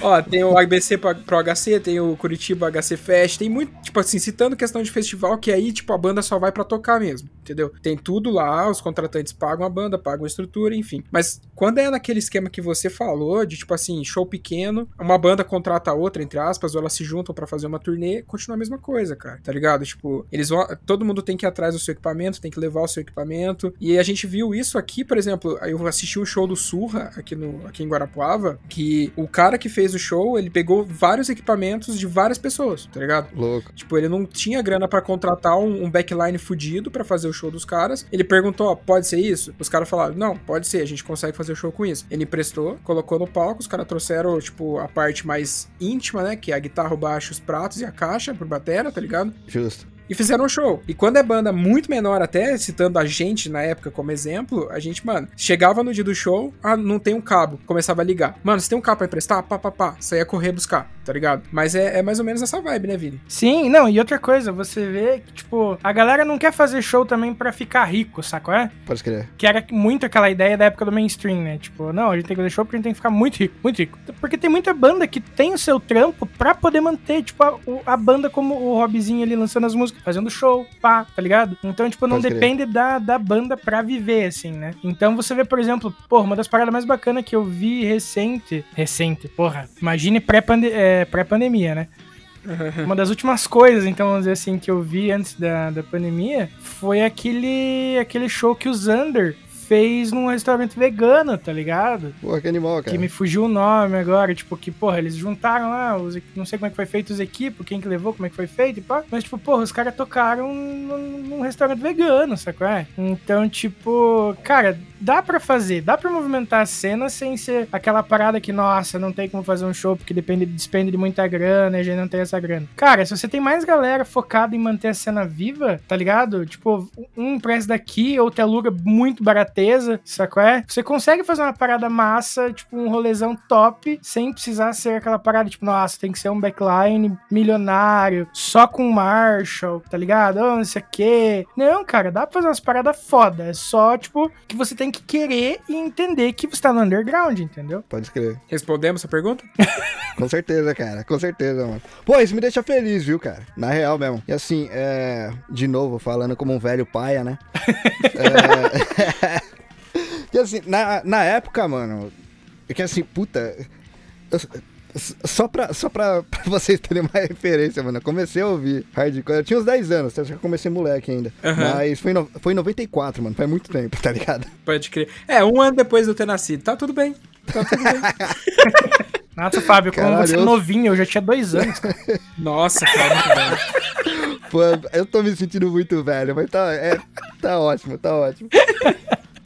Ó, tem o ABC pro HC, tem o Curitiba HC Fest, tem muito, tipo assim, citando questão de festival, que aí, tipo, a banda só vai pra tocar mesmo, entendeu? Tem tudo lá, os contratantes pagam a banda, pagam a estrutura, enfim. Mas quando é naquele esquema que você falou, de tipo assim, show pequeno, uma banda contrata a outra, entre aspas, ou elas se juntam pra fazer uma turnê, continua a mesma coisa, cara, tá ligado? Tipo, eles vão, todo mundo tem que ir atrás do seu equipamento, tem que levar o seu equipamento, e a gente viu isso aqui, por exemplo, eu assisti o show do Surra, aqui, no, aqui em Guarapuava, que o cara que fez o show, ele pegou vários equipamentos de várias pessoas, tá ligado? Louco. Tipo, ele não tinha grana pra contratar um, um backline fudido pra fazer o show dos caras. Ele perguntou, ó, pode ser isso? Os caras falaram, não, pode ser, a gente consegue fazer o show com isso. Ele emprestou, colocou no palco, os caras trouxeram, tipo, a parte mais íntima, né? Que é a guitarra, o baixo, os pratos e a caixa pro batera, tá ligado? Justo. E fizeram um show. E quando é banda muito menor até, citando a gente na época como exemplo, a gente, mano, chegava no dia do show, ah, não tem um cabo, começava a ligar. Mano, você tem um cabo pra emprestar? Pá, pá, pá. Saía correr buscar, tá ligado? Mas é, é mais ou menos essa vibe, né, Vini? Sim, não, e outra coisa, você vê que, tipo, a galera não quer fazer show também pra ficar rico, sacou? É? Pode crer. Que era muito aquela ideia da época do mainstream, né? Tipo, não, a gente tem que fazer show porque a gente tem que ficar muito rico, muito rico. Porque tem muita banda que tem o seu trampo pra poder manter, tipo, a, a banda como o Robzinho ali lançando as músicas, fazendo show, pá, tá ligado? Então, tipo, não Pode depende da, da banda pra viver, assim, né? Então você vê, por exemplo, porra, uma das paradas mais bacanas que eu vi recente. Recente, porra. Imagine pré-pande- é, pré-pandemia, né? Uma das últimas coisas, então, vamos dizer assim, que eu vi antes da, da pandemia foi aquele, aquele show que o Xander fez num restaurante vegano, tá ligado? Porra, que animal, cara. Que me fugiu o nome agora, tipo, que, porra, eles juntaram lá, os, não sei como é que foi feito os equipos, quem que levou, como é que foi feito e pá. Mas, tipo, porra, os caras tocaram num, num restaurante vegano, sacou? É? Então, tipo, cara, dá pra fazer, dá pra movimentar a cena sem ser aquela parada que, nossa, não tem como fazer um show porque depende, despende de muita grana e a gente não tem essa grana. Cara, se você tem mais galera focada em manter a cena viva, tá ligado? Tipo, um empresta daqui, outro aluga muito barateza, sacou? É? Você consegue fazer uma parada massa, tipo, um rolezão top, sem precisar ser aquela parada, tipo, nossa, tem que ser um backline milionário, só com Marshall, tá ligado? Oh, não sei o quê. Não, cara, dá pra fazer umas paradas foda. É só, tipo, que você tem tem que querer e entender que você tá no underground, entendeu? Pode escrever. Respondemos essa pergunta? Com certeza, cara. Com certeza, mano. Pô, isso me deixa feliz, viu, cara? Na real mesmo. E assim, é. De novo, falando como um velho paia, né? é... que assim, na, na época, mano. É que assim, puta. eu- só pra, só pra, pra vocês terem uma referência, mano. Eu comecei a ouvir hardcore. Eu tinha uns 10 anos, acho que eu comecei moleque ainda. Aham. Mas foi, no, foi em 94, mano. Faz muito tempo, tá ligado? Pode crer. É, um ano depois de eu ter nascido. Tá tudo bem. Tá tudo bem. Nossa, Fábio, como você é eu- novinho, eu já tinha dois anos. cara. Nossa, cara, muito bem. Pô, eu tô me sentindo muito velho, mas tá, é, tá ótimo, tá ótimo.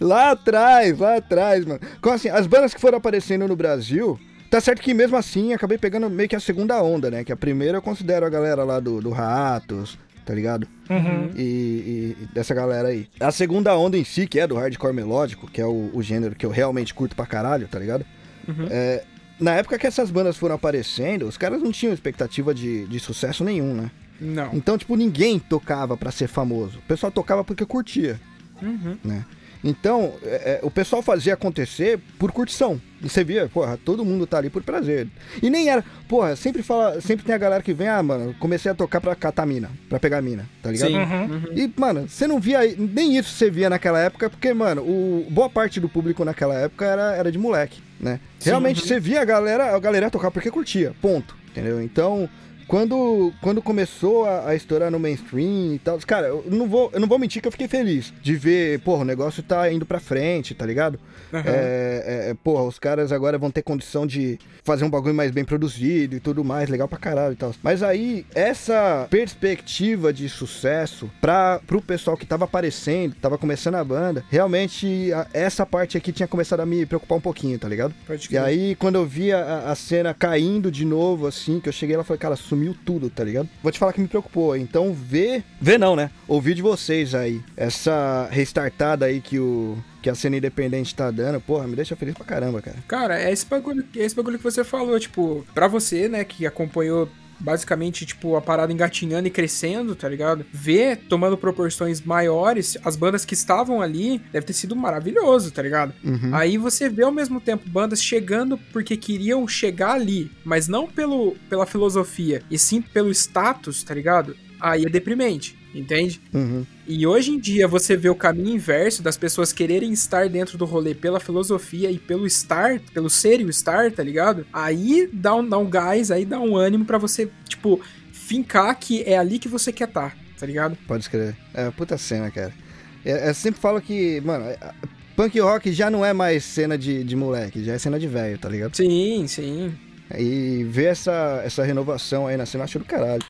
Lá atrás, lá atrás, mano. Como assim, as bandas que foram aparecendo no Brasil, tá certo que mesmo assim acabei pegando meio que a segunda onda, né? Que a primeira eu considero a galera lá do, do Ratos, tá ligado? Uhum. E, e- dessa galera aí. A segunda onda em si, que é do hardcore melódico, que é o, o gênero que eu realmente curto pra caralho, tá ligado? É, na época que essas bandas foram aparecendo, os caras não tinham expectativa de, de sucesso nenhum, né? Não. Então, tipo, ninguém tocava pra ser famoso. O pessoal tocava porque curtia, Uhum. né? Então, é, é, o pessoal fazia acontecer por curtição. E você via, porra, todo mundo tá ali por prazer. E nem era, porra, sempre fala, sempre tem a galera que vem, ah, mano, comecei a tocar pra catar mina, pra pegar mina, tá ligado? Sim. Uhum. Uhum. E, mano, você não via, nem isso você via naquela época, porque, mano, o, boa parte do público naquela época era, era de moleque, né? Sim, Realmente uhum. você via a galera, a galera tocar porque curtia, ponto, entendeu? Então, quando, quando começou a, a estourar no mainstream e tal, cara, eu não, vou, eu não vou mentir que eu fiquei feliz de ver, porra, o negócio tá indo pra frente, tá ligado? Aham. É, é, porra, os caras agora vão ter condição de fazer um bagulho mais bem produzido e tudo mais, legal pra caralho e tal. Mas aí, essa perspectiva de sucesso pra, pro pessoal que tava aparecendo, tava começando a banda, realmente a- essa parte aqui tinha começado a me preocupar um pouquinho, tá ligado? E aí, quando eu vi a, a cena caindo de novo, assim, que eu cheguei lá, eu falei, cara, sumiu tudo, tá ligado? Vou te falar que me preocupou. Então, ver. Ver não, né? Ouvir de vocês aí. Essa restartada aí que o. Que a cena independente tá dando, porra, me deixa feliz pra caramba, cara. Cara, é esse bagulho, é esse bagulho que você falou, tipo, pra você, né, que acompanhou basicamente, tipo, a parada engatinhando e crescendo, tá ligado? Ver tomando proporções maiores, as bandas que estavam ali, deve ter sido maravilhoso, tá ligado? Uhum. Aí você vê ao mesmo tempo bandas chegando porque queriam chegar ali, mas não pelo, pela filosofia, e sim pelo status, tá ligado? Aí é deprimente, entende? Uhum. E hoje em dia você vê o caminho inverso das pessoas quererem estar dentro do rolê pela filosofia e pelo estar, pelo ser e o estar, tá ligado? Aí dá um, dá um gás, aí dá um ânimo pra você, tipo, fincar que é ali que você quer estar, tá ligado? Pode escrever. É, puta cena, cara. É, eu sempre falo que, mano, é, punk rock já não é mais cena de, de moleque, já é cena de velho, tá ligado? Sim, sim. E ver essa, essa renovação aí na cena, eu acho do caralho.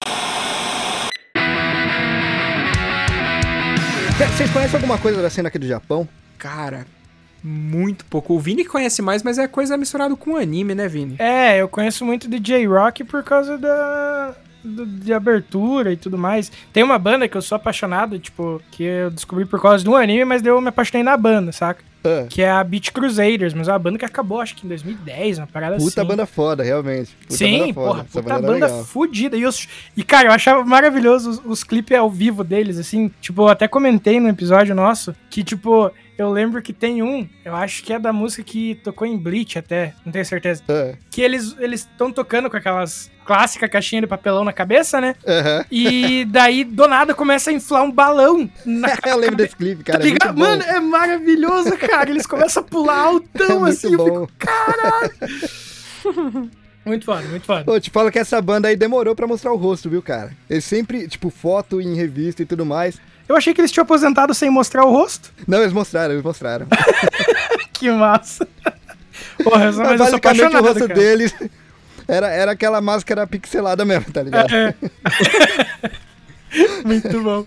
Vocês conhecem alguma coisa da cena aqui do Japão? Cara, muito pouco. O Vini conhece mais, mas é coisa misturada com anime, né, Vini? É, eu conheço muito de J-Rock por causa da. do- de abertura e tudo mais. Tem uma banda que eu sou apaixonado, tipo, que eu descobri por causa de um anime, mas daí eu me apaixonei na banda, saca? Ah, Que é a Beat Crusaders, mas é uma banda que acabou, acho que em 2010, uma parada puta assim. banda foda, realmente. Puta Sim, banda foda. porra, Essa puta banda legal. fudida. E, os- e, cara, eu achava maravilhoso os, os clipes ao vivo deles, assim. Tipo, eu até comentei no episódio nosso que, tipo, eu lembro que tem um, eu acho que é da música que tocou em Bleach até, não tenho certeza. Ah, Que eles estão tocando com aquelas clássicas caixinhas de papelão na cabeça, né? Aham. E daí, do nada, começa a inflar um balão na Eu lembro desse clipe, Tá cara. é muito ligado? bom. Mano, é maravilhoso, cara. Eles começam a pular É altão, muito assim. Eu fico, bom. muito foda, muito foda. Pô, te falo que essa banda aí demorou pra mostrar o rosto, viu, cara? Eles sempre, tipo, foto em revista e tudo mais. Eu achei que eles tinham aposentado sem mostrar o rosto. Não, eles mostraram, eles mostraram. Que massa. Porra, sou, mas eu sou Basicamente, o apaixonado, rosto cara. deles era, era aquela máscara pixelada mesmo, tá ligado? É. Muito bom.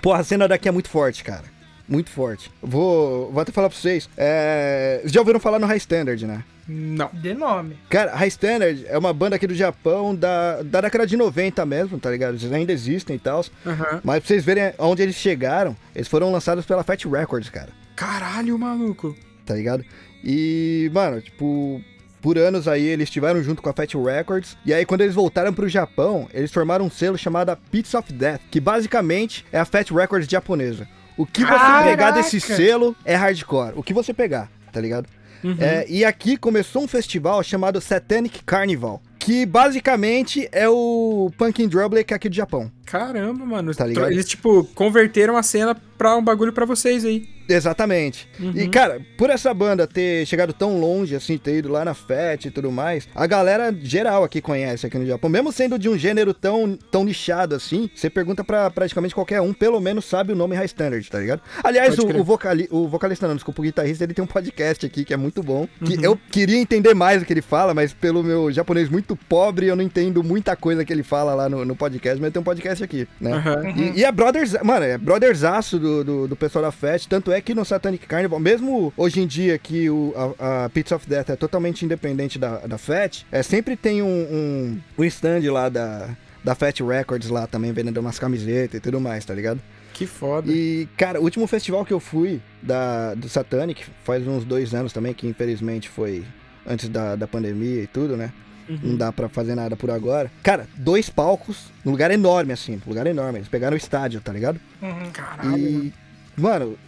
Porra, a cena daqui é muito forte, cara. Muito forte. Vou, vou até falar pra vocês. É, vocês já ouviram falar no High Standard, né? Não. De nome. Cara, High Standard é uma banda aqui do Japão da, da década de 90 mesmo, tá ligado? Eles ainda existem e tal. Aham. Mas pra vocês verem onde eles chegaram, eles foram lançados pela Fat Records, cara. Caralho, maluco. tá ligado? E, mano, tipo, por anos aí eles estiveram junto com a Fat Records. E aí, quando eles voltaram pro Japão, eles formaram um selo chamado Pits of Death, que basicamente é a Fat Records japonesa. O que você Caraca! pegar desse selo é hardcore. O que você pegar, tá ligado? Uhum. É, e aqui começou um festival chamado Satanic Carnival, que basicamente é o Punkin Drublic aqui do Japão. Caramba, mano. Tá ligado? Eles, tipo, converteram a cena pra um bagulho pra vocês aí. Exatamente. Uhum. E, cara, por essa banda ter chegado tão longe, assim, ter ido lá na FET e tudo mais, a galera geral aqui conhece aqui no Japão. Mesmo sendo de um gênero tão, tão nichado assim, você pergunta pra praticamente qualquer um, pelo menos sabe o nome High Standard, tá ligado? Aliás, o, o, vocali, o vocalista, não, desculpa, o guitarrista, ele tem um podcast aqui que é muito bom. Que Uhum. eu queria entender mais o que ele fala, mas pelo meu japonês muito pobre, eu não entendo muita coisa que ele fala lá no, no podcast, mas tem um podcast aqui, né? Aham. E, e é brothers, mano, é brotherzaço do, do, do pessoal da FET, tanto é que no Satanic Carnival, mesmo hoje em dia que o, a, a Pizza of Death é totalmente independente da, da FET, é, sempre tem um, um, um stand lá da, da FET Records lá também, vendendo umas camisetas e tudo mais, tá ligado? Que foda. E, cara, o último festival que eu fui da, do Satanic, faz uns dois anos também, que infelizmente foi antes da, da pandemia e tudo, né? Uhum. Não dá pra fazer nada por agora. Cara, dois palcos, num lugar enorme, assim, um lugar enorme. Eles pegaram o estádio, tá ligado? Uhum. Caralho. mano. E, mano,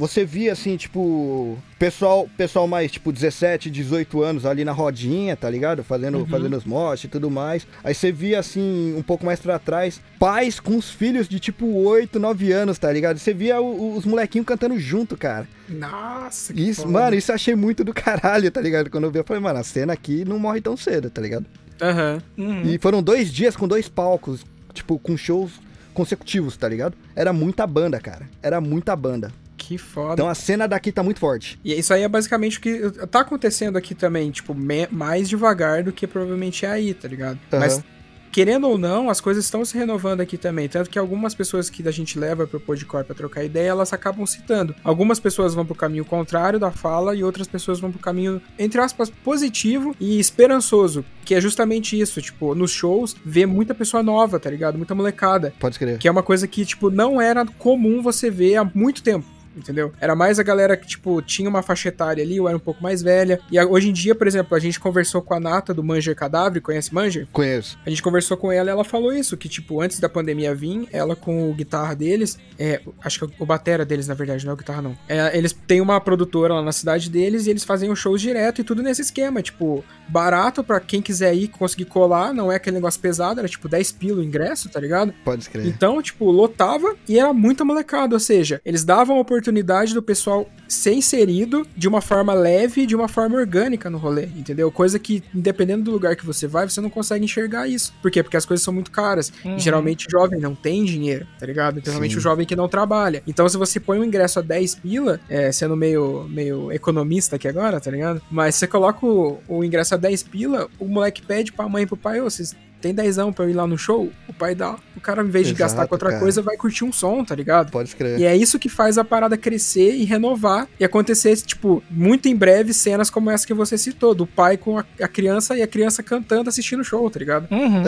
você via assim, tipo, pessoal, pessoal mais, tipo, 17, 18 anos ali na rodinha, tá ligado? Fazendo, Uhum. fazendo os mosh e tudo mais. Aí você via, assim, um pouco mais pra trás, pais com os filhos de, tipo, 8, 9 anos, tá ligado? Você via o- os molequinhos cantando junto, cara. Nossa, que Isso, foda. mano, isso eu achei muito do caralho, tá ligado? Quando eu vi, eu falei, mano, a cena aqui não morre tão cedo, tá ligado? Aham. Uhum. E foram dois dias com dois palcos, tipo, com shows consecutivos, tá ligado? Era muita banda, cara. Era muita banda. Que foda. Então a cena daqui tá muito forte. E isso aí é basicamente o que tá acontecendo aqui também, tipo, mais devagar do que provavelmente é aí, tá ligado? Aham. Mas, querendo ou não, as coisas estão se renovando aqui também. Tanto que algumas pessoas que a gente leva pro Podcore pra trocar ideia, elas acabam citando. Algumas pessoas vão pro caminho contrário da fala e outras pessoas vão pro caminho, entre aspas, positivo e esperançoso. Que é justamente isso, tipo, nos shows, ver muita pessoa nova, tá ligado? Muita molecada. Pode escrever. Que é uma coisa que, tipo, não era comum você ver há muito tempo. Entendeu? Era mais a galera que, tipo, tinha uma faixa etária ali, ou era um pouco mais velha. E a- hoje em dia, por exemplo, a gente conversou com a Nata do Manger Cadáver, conhece Manger? Conheço. A gente conversou com ela e ela falou isso, que, tipo, antes da pandemia vir, ela com o guitarra deles, é, acho que o batera deles, na verdade, não é o guitarra, não. É, eles têm uma produtora lá na cidade deles e eles fazem os shows direto e tudo nesse esquema, tipo, barato pra quem quiser ir, conseguir colar, não é aquele negócio pesado, era tipo 10 pila o ingresso, tá ligado? Pode escrever. Então, tipo, lotava e era muita molecada, ou seja, eles davam a oportunidade do pessoal ser inserido de uma forma leve, de uma forma orgânica no rolê, entendeu? Coisa que, dependendo do lugar que você vai, você não consegue enxergar isso. Por quê? Porque as coisas são muito caras. Uhum. E geralmente o jovem não tem dinheiro, tá ligado? Geralmente Sim. o jovem que não trabalha. Então, se você põe um ingresso a 10 pila, é, sendo meio, meio economista aqui agora, tá ligado? Mas você coloca o, o ingresso a 10 pila, o moleque pede pra mãe e pro pai, ô, vocês tem dezão pra eu ir lá no show? O pai dá. O cara, em vez de Exato, gastar com outra cara. coisa, vai curtir um som, tá ligado? Pode escrever. E é isso que faz a parada crescer e renovar e acontecer, tipo, muito em breve cenas como essa que você citou, do pai com a, a criança e a criança cantando, assistindo o show, tá ligado? Uhum.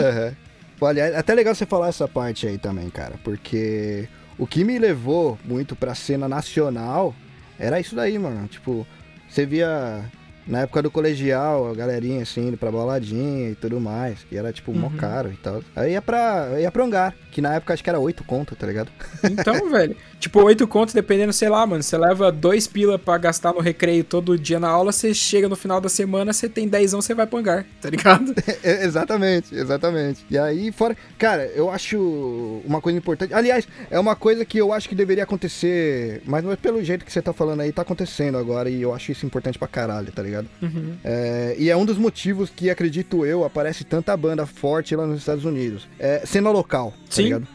Pô, aliás, é até legal você falar essa parte aí também, cara, porque o que me levou muito pra cena nacional era isso daí, mano. Tipo, você via na época do colegial, a galerinha assim, indo pra baladinha e tudo mais, que era tipo mó Uhum. caro e tal. Aí ia pra, ia pra hangar, que na época acho que era 8 conto, tá ligado? Então, velho, tipo, oito contos, dependendo, sei lá, mano, você leva dois pila pra gastar no recreio todo dia na aula, você chega no final da semana, você tem dezão, você vai pro hangar, tá ligado? É, exatamente, exatamente. E aí, fora. Cara, eu acho uma coisa importante. Aliás, é uma coisa que eu acho que deveria acontecer, mas não é pelo jeito que você tá falando aí, tá acontecendo agora, e eu acho isso importante pra caralho, tá ligado? Uhum. É, e é um dos motivos que, acredito eu, aparece tanta banda forte lá nos Estados Unidos. É cena local, tá Sim. ligado?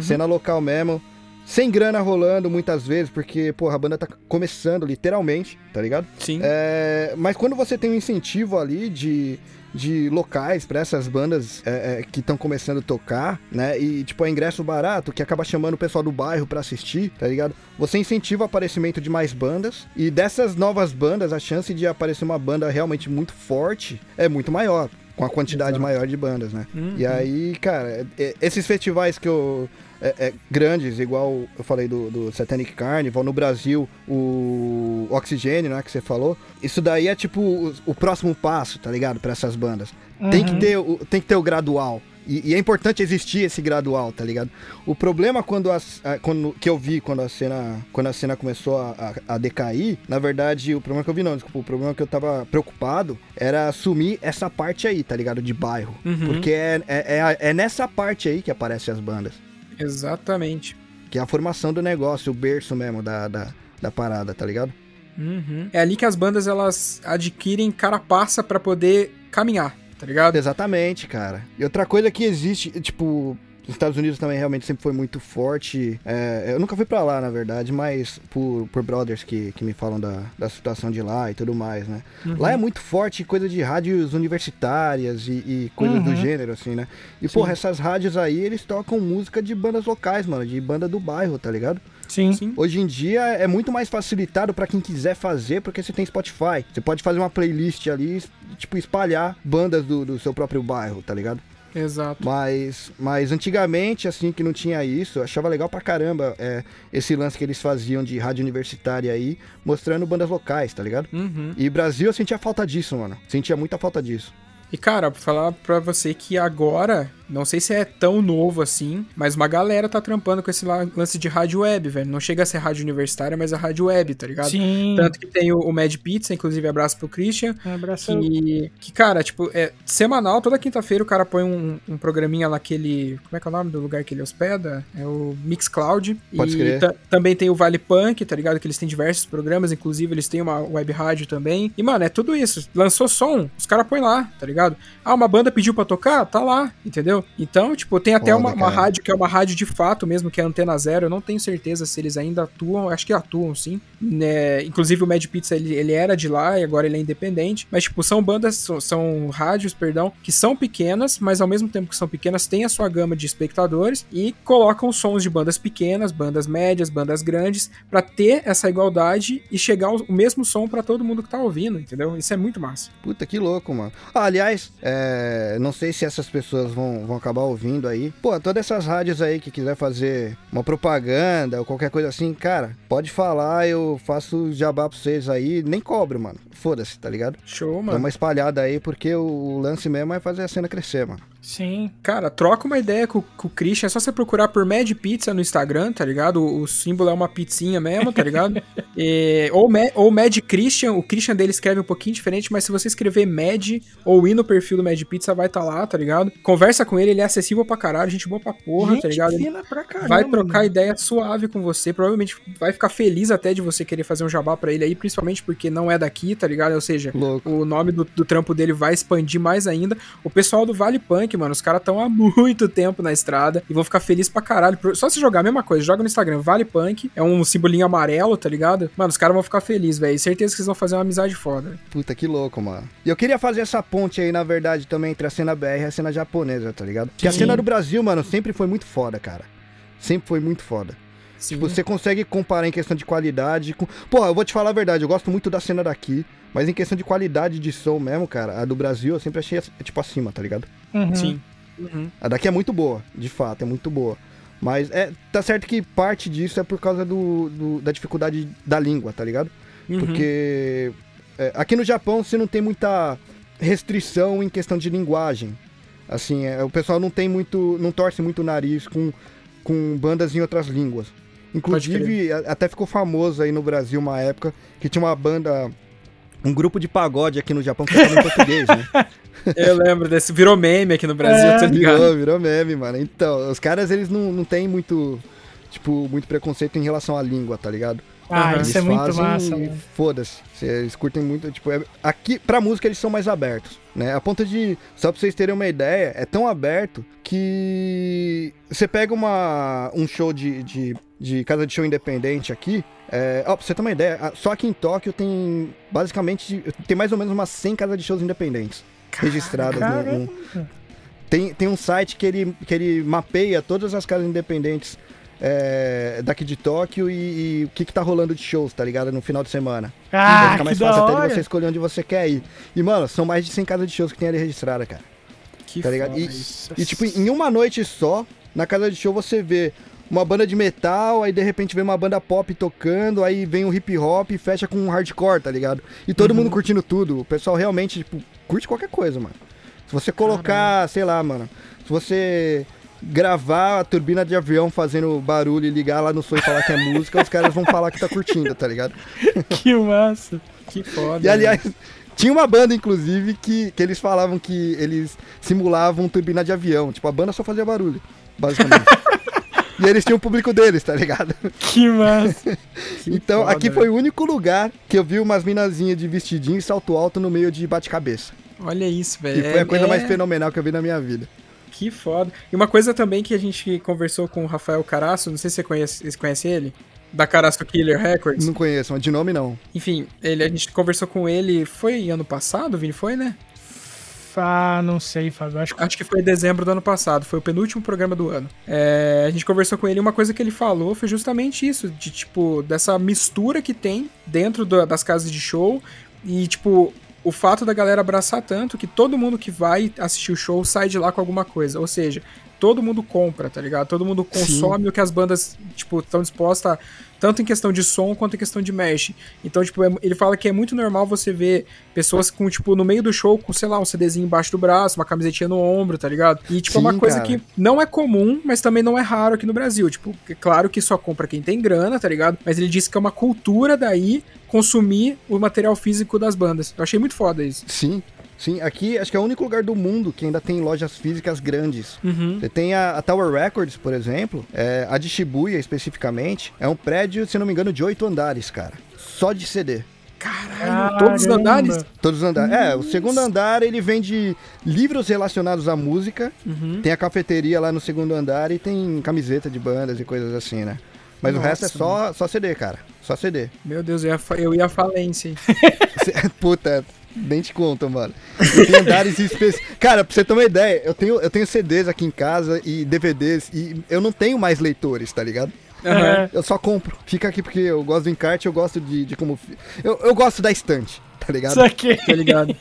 Cena local mesmo. Sem grana rolando muitas vezes, porque, porra, a banda tá começando, literalmente, tá ligado? Sim. É, mas quando você tem um incentivo ali de, de locais pra essas bandas é, é, que estão começando a tocar, né? E tipo, é ingresso barato que acaba chamando o pessoal do bairro pra assistir, tá ligado? Você incentiva o aparecimento de mais bandas e dessas novas bandas, a chance de aparecer uma banda realmente muito forte é muito maior. Com a quantidade Exato. maior de bandas, né? Uhum. E aí, cara, é- esses festivais que eu. É- é, grandes, igual eu falei do, do Satanic Carnival, no Brasil, o Oxigênio, né, que você falou. Isso daí é tipo o, o próximo passo, tá ligado? Pra essas bandas. Tem, que Uhum. ter, o- tem que ter o gradual. E, e é importante existir esse gradual, tá ligado? O problema quando, as, a- quando que eu vi quando a cena, quando a cena começou a, a- a decair, na verdade, o problema que eu vi não, desculpa, o problema que eu tava preocupado era assumir essa parte aí, tá ligado? De bairro. Uhum. Porque é, é, é, é nessa parte aí que aparecem as bandas. Exatamente. Que é a formação do negócio, o berço mesmo da, da, da parada, tá ligado? Uhum. É ali que as bandas elas adquirem carapaça pra poder caminhar, tá ligado? Exatamente, cara. E outra coisa que existe, tipo, os Estados Unidos também realmente sempre foi muito forte. É, eu nunca fui pra lá, na verdade, mas por, por brothers que, que me falam da, da situação de lá e tudo mais, né? Lá é muito forte coisa de rádios universitárias e, e coisas do Uhum. gênero, assim, né? E, porra, essas rádios aí, eles tocam música de bandas locais, mano, de banda do bairro, tá ligado? Sim. Sim. Hoje em dia é muito mais facilitado pra quem quiser fazer, porque você tem Spotify. Você pode fazer uma playlist ali, e, tipo, espalhar bandas do, do seu próprio bairro, tá ligado? Exato. Mas, mas antigamente, assim, que não tinha isso, eu achava legal pra caramba é, esse lance que eles faziam de rádio universitária aí, mostrando bandas locais, tá ligado? Uhum. E Brasil eu sentia falta disso, mano. Sentia muita falta disso. E cara, pra falar pra você que agora, não sei se é tão novo assim, mas uma galera tá trampando com esse la- lance de rádio web, velho. Não chega a ser rádio universitária, mas a rádio web, tá ligado? Sim. Tanto que tem o, o Mad Pizza, inclusive abraço pro Christian, Um abraço. que, que, cara, tipo, é semanal, toda quinta-feira o cara põe um, um programinha lá que ele. Como é que é o nome do lugar que ele hospeda? É o Mixcloud. Pode e também tem o Vale Punk, tá ligado? Que eles têm diversos programas, inclusive eles têm uma web rádio também. E, mano, é tudo isso. Lançou som, os caras põem lá, tá ligado? Ah, uma banda pediu pra tocar? Tá lá, entendeu? Então, tipo, tem até Foda, uma, uma rádio que é uma rádio de fato mesmo, que é a Antena Zero. Eu não tenho certeza se eles ainda atuam, acho que atuam sim. Né? Inclusive o Mad Pizza, ele, ele era de lá e agora ele é independente. Mas, tipo, são bandas, são, são rádios, perdão, que são pequenas, mas ao mesmo tempo que são pequenas, têm a sua gama de espectadores e colocam sons de bandas pequenas, bandas médias, bandas grandes, pra ter essa igualdade e chegar o mesmo som pra todo mundo que tá ouvindo, entendeu? Isso é muito massa. Puta, que louco, mano. Ah, aliás, é, não sei se essas pessoas vão, vão acabar ouvindo aí. Pô, todas essas rádios aí que quiser fazer uma propaganda ou qualquer coisa assim, cara, pode falar, eu faço jabá pra vocês aí. Nem cobro, mano. Foda-se, tá ligado? Show, Dá mano. uma espalhada aí, porque o lance mesmo é fazer a cena crescer, mano. Sim. Cara, troca uma ideia com, com o Christian. É só você procurar por Mad Pizza no Instagram, tá ligado? O, o símbolo é uma pizzinha mesmo, tá ligado? E- ou, Ma- ou Mad Christian. O Christian dele escreve um pouquinho diferente, mas se você escrever Mad ou ir no perfil do Mad Pizza, vai estar lá, tá ligado? Conversa com ele, ele é acessível pra caralho, gente boa pra porra, Gente tá ligado? Ele fina pra caramba. vai trocar ideia suave com você. Provavelmente vai ficar feliz até de você querer fazer um jabá pra ele aí, principalmente porque não é daqui, tá ligado? Ou seja, Louco. o nome do, do trampo dele vai expandir mais ainda. O pessoal do Vale Punk, mano, os caras estão há muito tempo na estrada e vão ficar felizes pra caralho. Só se jogar a mesma coisa, joga no Instagram, Vale Punk, é um simbolinho amarelo, tá ligado? Mano, os caras vão ficar felizes, velho. Certeza que vocês vão fazer uma amizade foda. Puta, que louco, mano. E eu queria fazer essa ponte aí, na verdade, também entre a cena BR e a cena japonesa, tá ligado? Porque a Sim. cena do Brasil, mano, sempre foi muito foda, cara. Sempre foi muito foda. Sim. Tipo, você consegue comparar em questão de qualidade com. Pô, eu vou te falar a verdade, eu gosto muito da cena daqui, mas em questão de qualidade de som mesmo, cara, a do Brasil eu sempre achei tipo acima, tá ligado? Uhum. Sim. Uhum. A daqui é muito boa, de fato, é muito boa. Mas é, tá certo que parte disso é por causa do, do- da dificuldade da língua, tá ligado? Uhum. Porque é, aqui no Japão você não tem muita restrição em questão de linguagem. Assim, é, o pessoal não tem muito. não torce muito o nariz com, com bandas em outras línguas. Inclusive, até ficou famoso aí no Brasil uma época que tinha uma banda. Um grupo de pagode aqui no Japão que falava em português, né? Eu lembro desse. Virou meme aqui no Brasil, É. tá ligado? Virou, virou meme, mano. Então, os caras, eles não, não têm muito, tipo, muito preconceito em relação à língua, tá ligado? Ah, Aham. isso é Eles muito fazem massa, mano. Foda-se. Eles curtem muito, tipo, é- aqui, pra música eles são mais abertos, né? A ponto de, só pra vocês terem uma ideia, é tão aberto que você pega uma, um show de, de, de casa de show independente aqui, é, ó, pra você ter uma ideia, só aqui em Tóquio tem, basicamente, tem mais ou menos umas 100 casas de shows independentes registradas no- no, Caramba. tem, tem um site que ele, que ele mapeia todas as casas independentes é, daqui de Tóquio e, e o que, que tá rolando de shows, tá ligado? No final de semana. Vai Ah, ficar que mais da fácil até de você escolher onde você quer ir. E, mano, são mais de 100 casas de shows que tem ali registrada, cara. Que Tá ligado? foda E, e, tipo, em uma noite só, na casa de show você vê uma banda de metal, aí de repente vem uma banda pop tocando, aí vem um hip hop e fecha com um hardcore, tá ligado? E todo mundo curtindo tudo. O pessoal realmente, tipo, curte qualquer coisa, mano. Se você colocar, sei lá, mano, se você gravar a turbina de avião fazendo barulho e ligar lá no som e falar que é música, os caras vão falar que tá curtindo, tá ligado? Que massa. Que foda. E aliás, tinha uma banda, inclusive, que, que eles falavam que eles simulavam turbina de avião. Tipo, a banda só fazia barulho, basicamente. e eles tinham o público deles, tá ligado? Que massa. então, foda, aqui foi o único lugar que eu vi umas minazinhas de vestidinho e salto alto no meio de bate-cabeça. Olha isso, velho. E foi a coisa É- mais é- fenomenal que eu vi na minha vida. Que foda. E uma coisa também que a gente conversou com o Rafael Caraço, não sei se você conhece, você conhece ele, da Caraço Killer Records. Não conheço, mas de nome não. Enfim, ele, a gente conversou com ele, foi ano passado, Vini? Foi, né? Ah, não sei, Fábio. Acho que Acho que foi em dezembro do ano passado, foi o penúltimo programa do ano. É, a gente conversou com ele e uma coisa que ele falou foi justamente isso, de tipo, dessa mistura que tem dentro da- das casas de show e, tipo, o fato da galera abraçar tanto que todo mundo que vai assistir o show sai de lá com alguma coisa. Ou seja, todo mundo compra, tá ligado? Todo mundo consome o que as bandas, tipo, estão dispostas a tanto em questão de som quanto em questão de mesh. Então, tipo, é- ele fala que é muito normal você ver pessoas com, tipo, no meio do show, com, sei lá, um CDzinho embaixo do braço, uma camisetinha no ombro, tá ligado? E, tipo, é uma Sim, coisa cara. que não é comum, mas também não é raro aqui no Brasil. Tipo, é claro que só compra quem tem grana, tá ligado? Mas ele disse que é uma cultura daí consumir o material físico das bandas. Eu achei muito foda isso. Sim, sim. Aqui acho que é o único lugar do mundo que ainda tem lojas físicas grandes. Uhum. Você tem a, a Tower Records, por exemplo, é, a de Shibuya especificamente, é um prédio, se não me engano, de oito andares, cara. Só de CD. Caralho, todos os andares? Todos os andares. É, o segundo andar ele vende livros relacionados à música. Uhum. Tem a cafeteria lá no segundo andar e tem camiseta de bandas e coisas assim, né? Mas o Nossa, resto é só, só CD, cara. Ssó CD. Meu Deus, eu ia, eu ia falência. Puta, nem te conto, mano. Tem andares específicos. Cara, pra você ter uma ideia, eu tenho, eu tenho CDs aqui em casa e DVDs e eu não tenho mais leitores, tá ligado? É. Eu só compro. Fica aqui porque eu gosto do encarte, eu gosto de, de como. Eu, eu gosto da estante, tá ligado? Isso aqui. Tá ligado?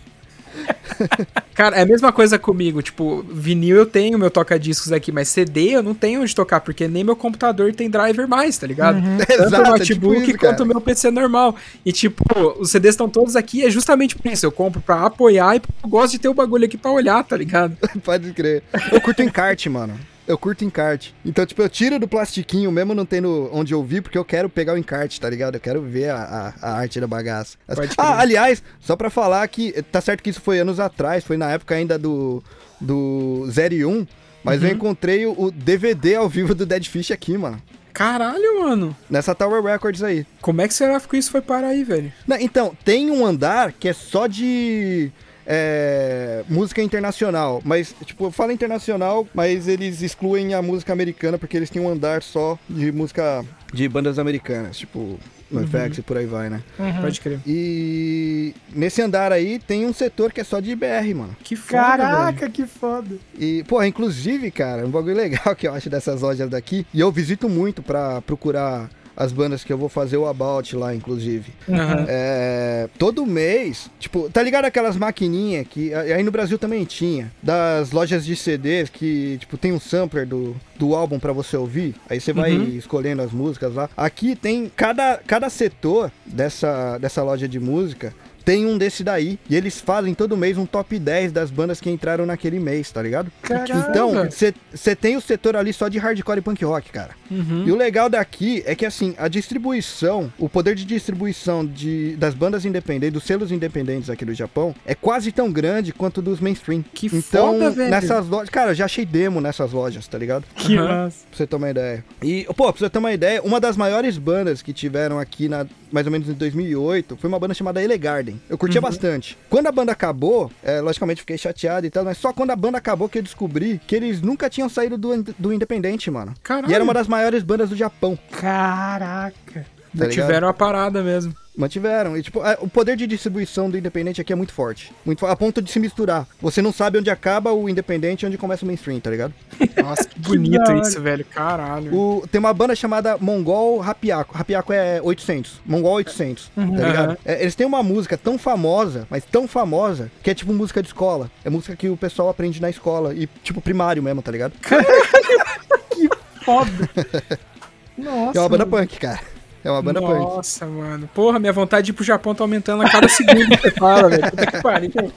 Cara, é a mesma coisa comigo. Tipo, vinil eu tenho meu toca-discos aqui, mas CD eu não tenho onde tocar, porque nem meu computador tem driver mais, tá ligado? Tanto Exato, o é notebook tipo isso, quanto o meu PC normal. E, tipo, os CDs estão todos aqui, é justamente por isso. Eu compro pra apoiar e eu gosto de ter o bagulho aqui pra olhar, tá ligado? Pode crer. Eu curto encarte, mano. Eu curto encarte. Então, tipo, eu tiro do plastiquinho, mesmo não tendo onde ouvir, porque eu quero pegar o encarte, tá ligado? Eu quero ver a, a, a arte da bagaça. Ah, aliás, só pra falar que tá certo que isso foi anos atrás, foi na época ainda do, do 0 e 1, mas Uhum. eu encontrei o, o DVD ao vivo do Dead Fish aqui, mano. Caralho, mano. Nessa Tower Records aí. Como é que será que isso foi parar aí, velho? Não, então, tem um andar que é só de é, música internacional. Mas, tipo, eu falo internacional, mas eles excluem a música americana porque eles têm um andar só de música de bandas americanas, tipo, NoFX e por aí vai, né? Uhum. Pode crer. E nesse andar aí tem um setor que é só de BR, mano. Que foda, velho. Caraca, que foda. E, pô, inclusive, cara, um bagulho legal que eu acho dessas lojas daqui, e eu visito muito pra procurar as bandas que eu vou fazer o About lá, inclusive. Aham. É, todo mês, tipo, tá ligado aquelas maquininhas que aí no Brasil também tinha, das lojas de CDs que, tipo, tem um sampler do, do álbum pra você ouvir, aí você vai Uhum. escolhendo as músicas lá. Aqui tem cada, cada setor dessa, dessa loja de música. Tem um desse daí, e eles fazem todo mês um top 10 das bandas que entraram naquele mês, tá ligado? Caraca. Então, você tem o setor ali só de hardcore e punk rock, cara. Uhum. E o legal daqui é que, assim, a distribuição, o poder de distribuição de, das bandas independentes, dos selos independentes aqui do Japão, é quase tão grande quanto dos mainstream. Que então, foda, velho. nessas lojas. Cara, eu já achei demo nessas lojas, tá ligado? Que Aham. massa. Pra você ter uma ideia. E, pô, pra você ter uma ideia, uma das maiores bandas que tiveram aqui na. Mais ou menos em 2008, foi uma banda chamada Elegarden. Eu curtia Uhum. bastante. Quando a banda acabou, é, logicamente fiquei chateado e tal, mas só quando a banda acabou que eu descobri que eles nunca tinham saído do, do Independente, mano. Caralho. E era uma das maiores bandas do Japão. Caraca. Tá ligado? Tiveram a parada mesmo. Mantiveram. E, tipo, é, o poder de distribuição do Independente aqui é muito forte. Muito fo- a ponto de se misturar. Você não sabe onde acaba o Independente e onde começa o mainstream, tá ligado? Nossa, que bonito isso, velho. Caralho. O- tem uma banda chamada Mongol Rapiaco. Rapiaco é 800. Mongol 800, tá ligado? Aham. É, eles têm uma música tão famosa, mas tão famosa, que é tipo música de escola. É música que o pessoal aprende na escola. E, tipo, primário mesmo, tá ligado? Foda. Nossa. é uma banda punk, cara. É uma banda punk. Nossa, mano. Porra, minha vontade de ir pro Japão tá aumentando a cada segundo que você fala, velho. Puta que pariu.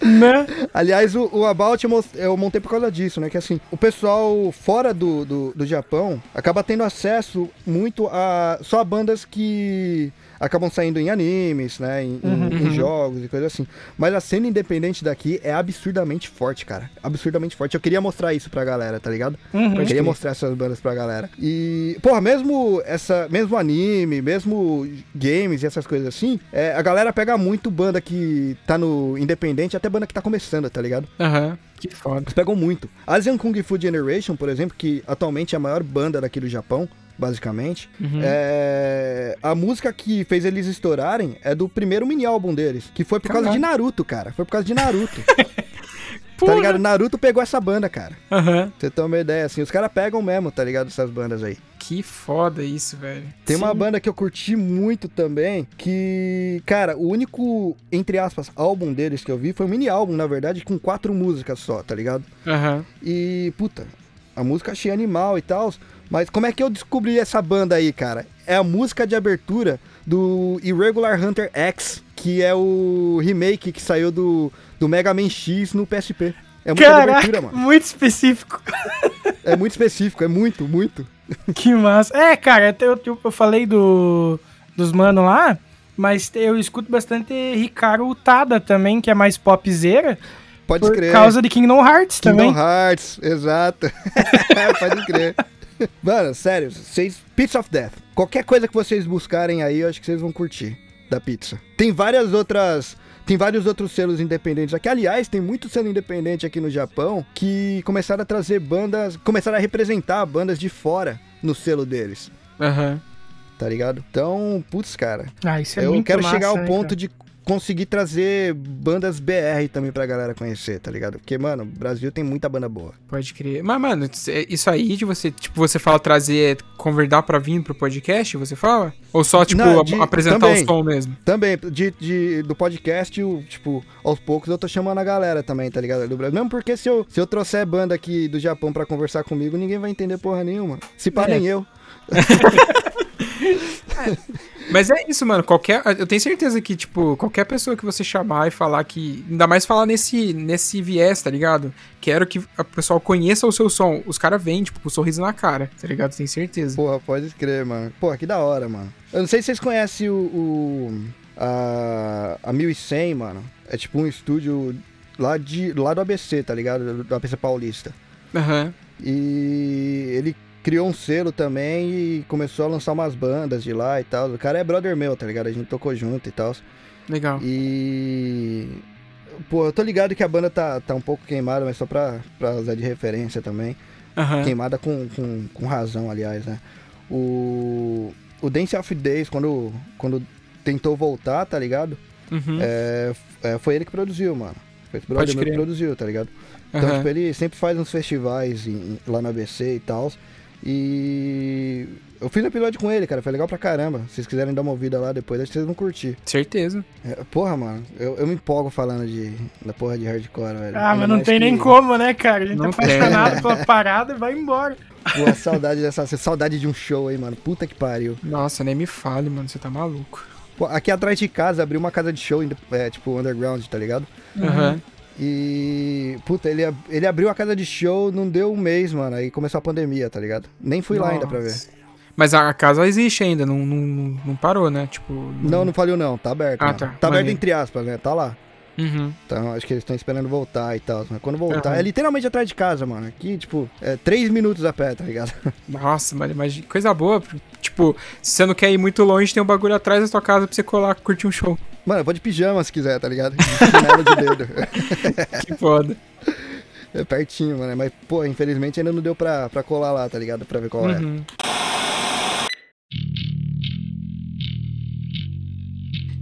Né? Aliás, o, o About eu montei por causa disso, né? Que assim, o pessoal fora do, do, do Japão acaba tendo acesso muito a só a bandas que acabam saindo em animes, né? Em, em- em jogos e coisas assim. Mas a cena independente daqui é absurdamente forte, cara. Absurdamente forte. Eu queria mostrar isso pra galera, tá ligado? Uhum. Eu queria mostrar essas bandas pra galera. E, porra, mesmo essa, mesmo anime, mesmo games e essas coisas assim, é, a galera pega muito banda que tá no independente, até banda que tá começando, tá ligado? Aham. Que foda. Eles pegam muito. Asian Kung Fu Generation, por exemplo, que atualmente é a maior banda daqui do Japão, basicamente. Uhum. É... A música que fez eles estourarem é do primeiro mini álbum deles, que foi por causa Caralho. de Naruto, cara. Foi por causa de Naruto. tá ligado? Naruto pegou essa banda, cara. Aham. Pra Você tem uma ideia, assim, os caras pegam mesmo, tá ligado? Essas bandas aí. Que foda isso, velho. Tem uma Sim. banda que eu curti muito também, que, cara, o único, entre aspas, álbum deles que eu vi foi um mini álbum, na verdade, com quatro músicas só, tá ligado? Aham. E, puta, a música achei animal e tal, mas como é que eu descobri essa banda aí, cara? É a música de abertura do Irregular Hunter X, que é o remake que saiu do, do Mega Man X no PSP. É música de abertura, Caraca, mano. muito específico. É muito específico, é muito, muito. Que massa. É, cara, até eu, eu, eu falei do, dos mano lá, mas eu escuto bastante Ricardo Utada também, que é mais popzera, Pode por crer. causa de Kingdom Hearts Kingdom também. Hearts, exato. Pode crer. Mano, sério, vocês. Pizza of Death. Qualquer coisa que vocês buscarem aí, eu acho que vocês vão curtir da pizza. Tem várias outras. Tem vários outros selos independentes aqui. Aliás, tem muito selo independente aqui no Japão que começaram a trazer bandas. Começaram a representar bandas de fora no selo deles. Aham. Tá ligado? Então, putz, cara. Ah, isso é eu muito quero massa, chegar ao né, ponto cara? de conseguir trazer bandas BR também pra galera conhecer, tá ligado? Porque, mano, o Brasil tem muita banda boa. Pode crer. Mas, mano, isso aí de você, tipo, você fala trazer, convidar pra vir pro podcast, você fala? Ou só, tipo, Não, de- apresentar também. o som mesmo? Também, de, de- do podcast, o- tipo, aos poucos eu tô chamando a galera também, tá ligado? Do Brasil. Mesmo porque se eu, se eu trouxer banda aqui do Japão pra conversar comigo, ninguém vai entender porra nenhuma. Se pá, É. nem eu. Mas é isso, mano. Qualquer. Eu tenho certeza que, tipo, qualquer pessoa que você chamar e falar que. Ainda mais falar nesse, nesse viés, tá ligado? Quero que o pessoal conheça o seu som. Os caras vêm, tipo, com um sorriso na cara, tá ligado? Tenho certeza. Porra, pode crer, mano. Porra, que da hora, mano. Eu não sei se vocês conhecem o. o a, a 1100, mano. É tipo um estúdio lá, de, lá do ABC, tá ligado? Do ABC Paulista. Aham. E ele criou um selo também e começou a lançar umas bandas de lá e tal. O cara é brother meu, tá ligado? A gente tocou junto e tal. Legal. E. Pô, eu tô ligado que a banda tá, tá um pouco queimada, mas só pra, pra usar de referência também. Aham. Queimada com, com, com razão, aliás, né? O. O Dance of Days, quando, quando tentou voltar, tá ligado? Uhum. É, é, foi ele que produziu, mano. Foi esse brother meu que produziu, tá ligado? Então, Aham. tipo, ele sempre faz uns festivais em- lá no ABC e tal. E eu fiz um episódio com ele, cara. Foi legal pra caramba. Se vocês quiserem dar uma ouvida lá depois, acho que vocês vão curtir. Certeza. É, porra, mano, eu, eu me empolgo falando de, da porra de hardcore, velho. Ah, Ainda mas não tem que- nem como, né, cara? A gente Não tá apaixonado pela parada e vai embora. Pô, saudade dessa. Saudade de um show aí, mano. Puta que pariu. Nossa, nem me fale, mano. Você tá maluco. Pô, aqui atrás de casa abriu uma casa de show, é, tipo, underground, tá ligado? Aham. E. Puta, ele, ele abriu a casa de show, não deu um mês, mano. Aí começou a pandemia, tá ligado? Nem fui lá ainda pra ver. Nossa. Mas a casa existe ainda, não, não, não- não parou, né? Tipo. Não, não faliu não, tá aberto. Ah, mano. tá. Tá aberto entre aspas, né? Tá lá. Uhum. Então acho que eles estão esperando voltar e tal. Mas quando voltar, Aham. é literalmente atrás de casa, mano. Aqui, tipo, é três minutos a pé, tá ligado? Nossa, mas, mas coisa boa. Tipo, se você não quer ir muito longe, tem um bagulho atrás da sua casa pra você colar, curtir um show. Mano, eu vou de pijama se quiser, tá ligado? Chinelo de dedo. Que foda. É pertinho, mano. Mas, pô, infelizmente ainda não deu pra, pra colar lá, tá ligado? Pra ver qual é. Uhum.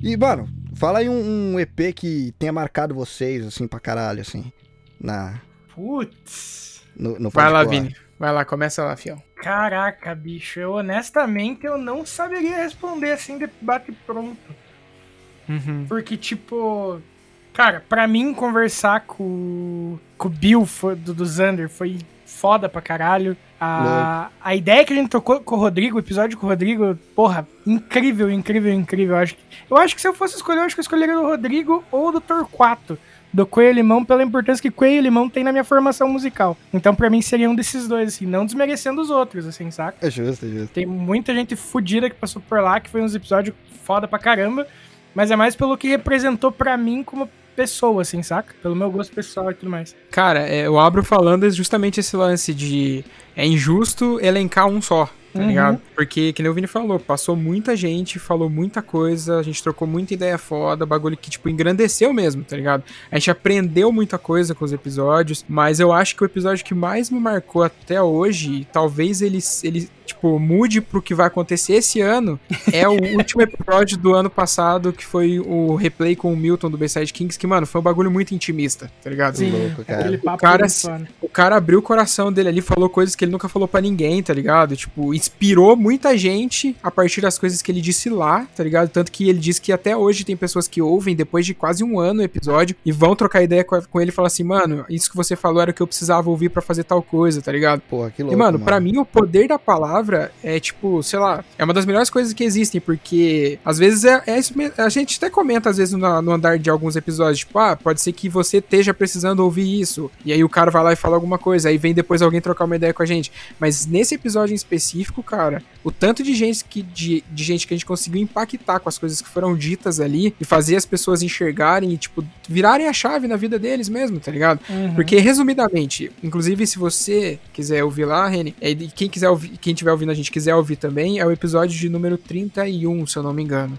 E, mano, fala aí um, um EP que tenha marcado vocês, assim, pra caralho, assim. Na, Putz. no, no Vai lá. Vini. Vai lá, começa lá, fião. Caraca, bicho. Eu honestamente eu não saberia responder assim de bate pronto. Uhum. Porque, tipo. Cara, pra mim conversar com, com o Bill foi- do, do Xander foi foda pra caralho. A, a ideia que a gente trocou com o Rodrigo, o episódio com o Rodrigo, porra, incrível, incrível, incrível. Eu acho que, eu acho que se eu fosse escolher, eu acho que eu escolheria do Rodrigo ou do Torquato. Do Coelho e Limão, pela importância que Coelho e Limão tem na minha formação musical. Então, pra mim, seria um desses dois, assim, não desmerecendo os outros, assim, saca? É justo, é justo. Tem muita gente fodida que passou por lá, que foi uns episódios foda pra caramba. Mas é mais pelo que representou pra mim como pessoa, assim, saca? Pelo meu gosto pessoal e tudo mais. Cara, é, eu abro falando justamente esse lance de é injusto elencar um só, tá Uhum. ligado? Porque, que nem o Vini falou, passou muita gente, falou muita coisa, a gente trocou muita ideia foda, bagulho que, tipo, engrandeceu mesmo, tá ligado? A gente aprendeu muita coisa com os episódios, mas eu acho que o episódio que mais me marcou até hoje, talvez ele, ele tipo, mude pro que vai acontecer esse ano, é o último episódio do ano passado, que foi o replay com o Milton do Bayside Kings, que, mano, foi um bagulho muito intimista, tá ligado? Sim. louco, cara. aquele papo cara foda. O cara abriu o coração dele ali, falou coisas que ele nunca falou pra ninguém, tá ligado? Tipo, inspirou muita gente a partir das coisas que ele disse lá, tá ligado? Tanto que ele disse que até hoje tem pessoas que ouvem depois de quase um ano o episódio e vão trocar ideia com, com ele e falar assim, mano, isso que você falou era o que eu precisava ouvir pra fazer tal coisa, tá ligado? Porra, que louco. E, mano, pra mim o poder da palavra é, tipo, sei lá, é uma das melhores coisas que existem, porque às vezes é, é isso mesmo. A gente até comenta, às vezes, no, no andar de alguns episódios, tipo, ah, pode ser que você esteja precisando ouvir isso. E aí o cara vai lá e fala alguma coisa, aí vem depois alguém trocar uma ideia com a gente. Mas nesse episódio em específico, cara, o tanto de gente que, de, de gente que a gente conseguiu impactar com as coisas que foram ditas ali e fazer as pessoas enxergarem e, tipo, virarem a chave na vida deles mesmo, tá ligado? Uhum. Porque, resumidamente, inclusive se você quiser ouvir lá, Reni, é, e quem quiser ouvir, quem tiver ouvindo a gente quiser ouvir também, é o episódio de número 31, se eu não me engano.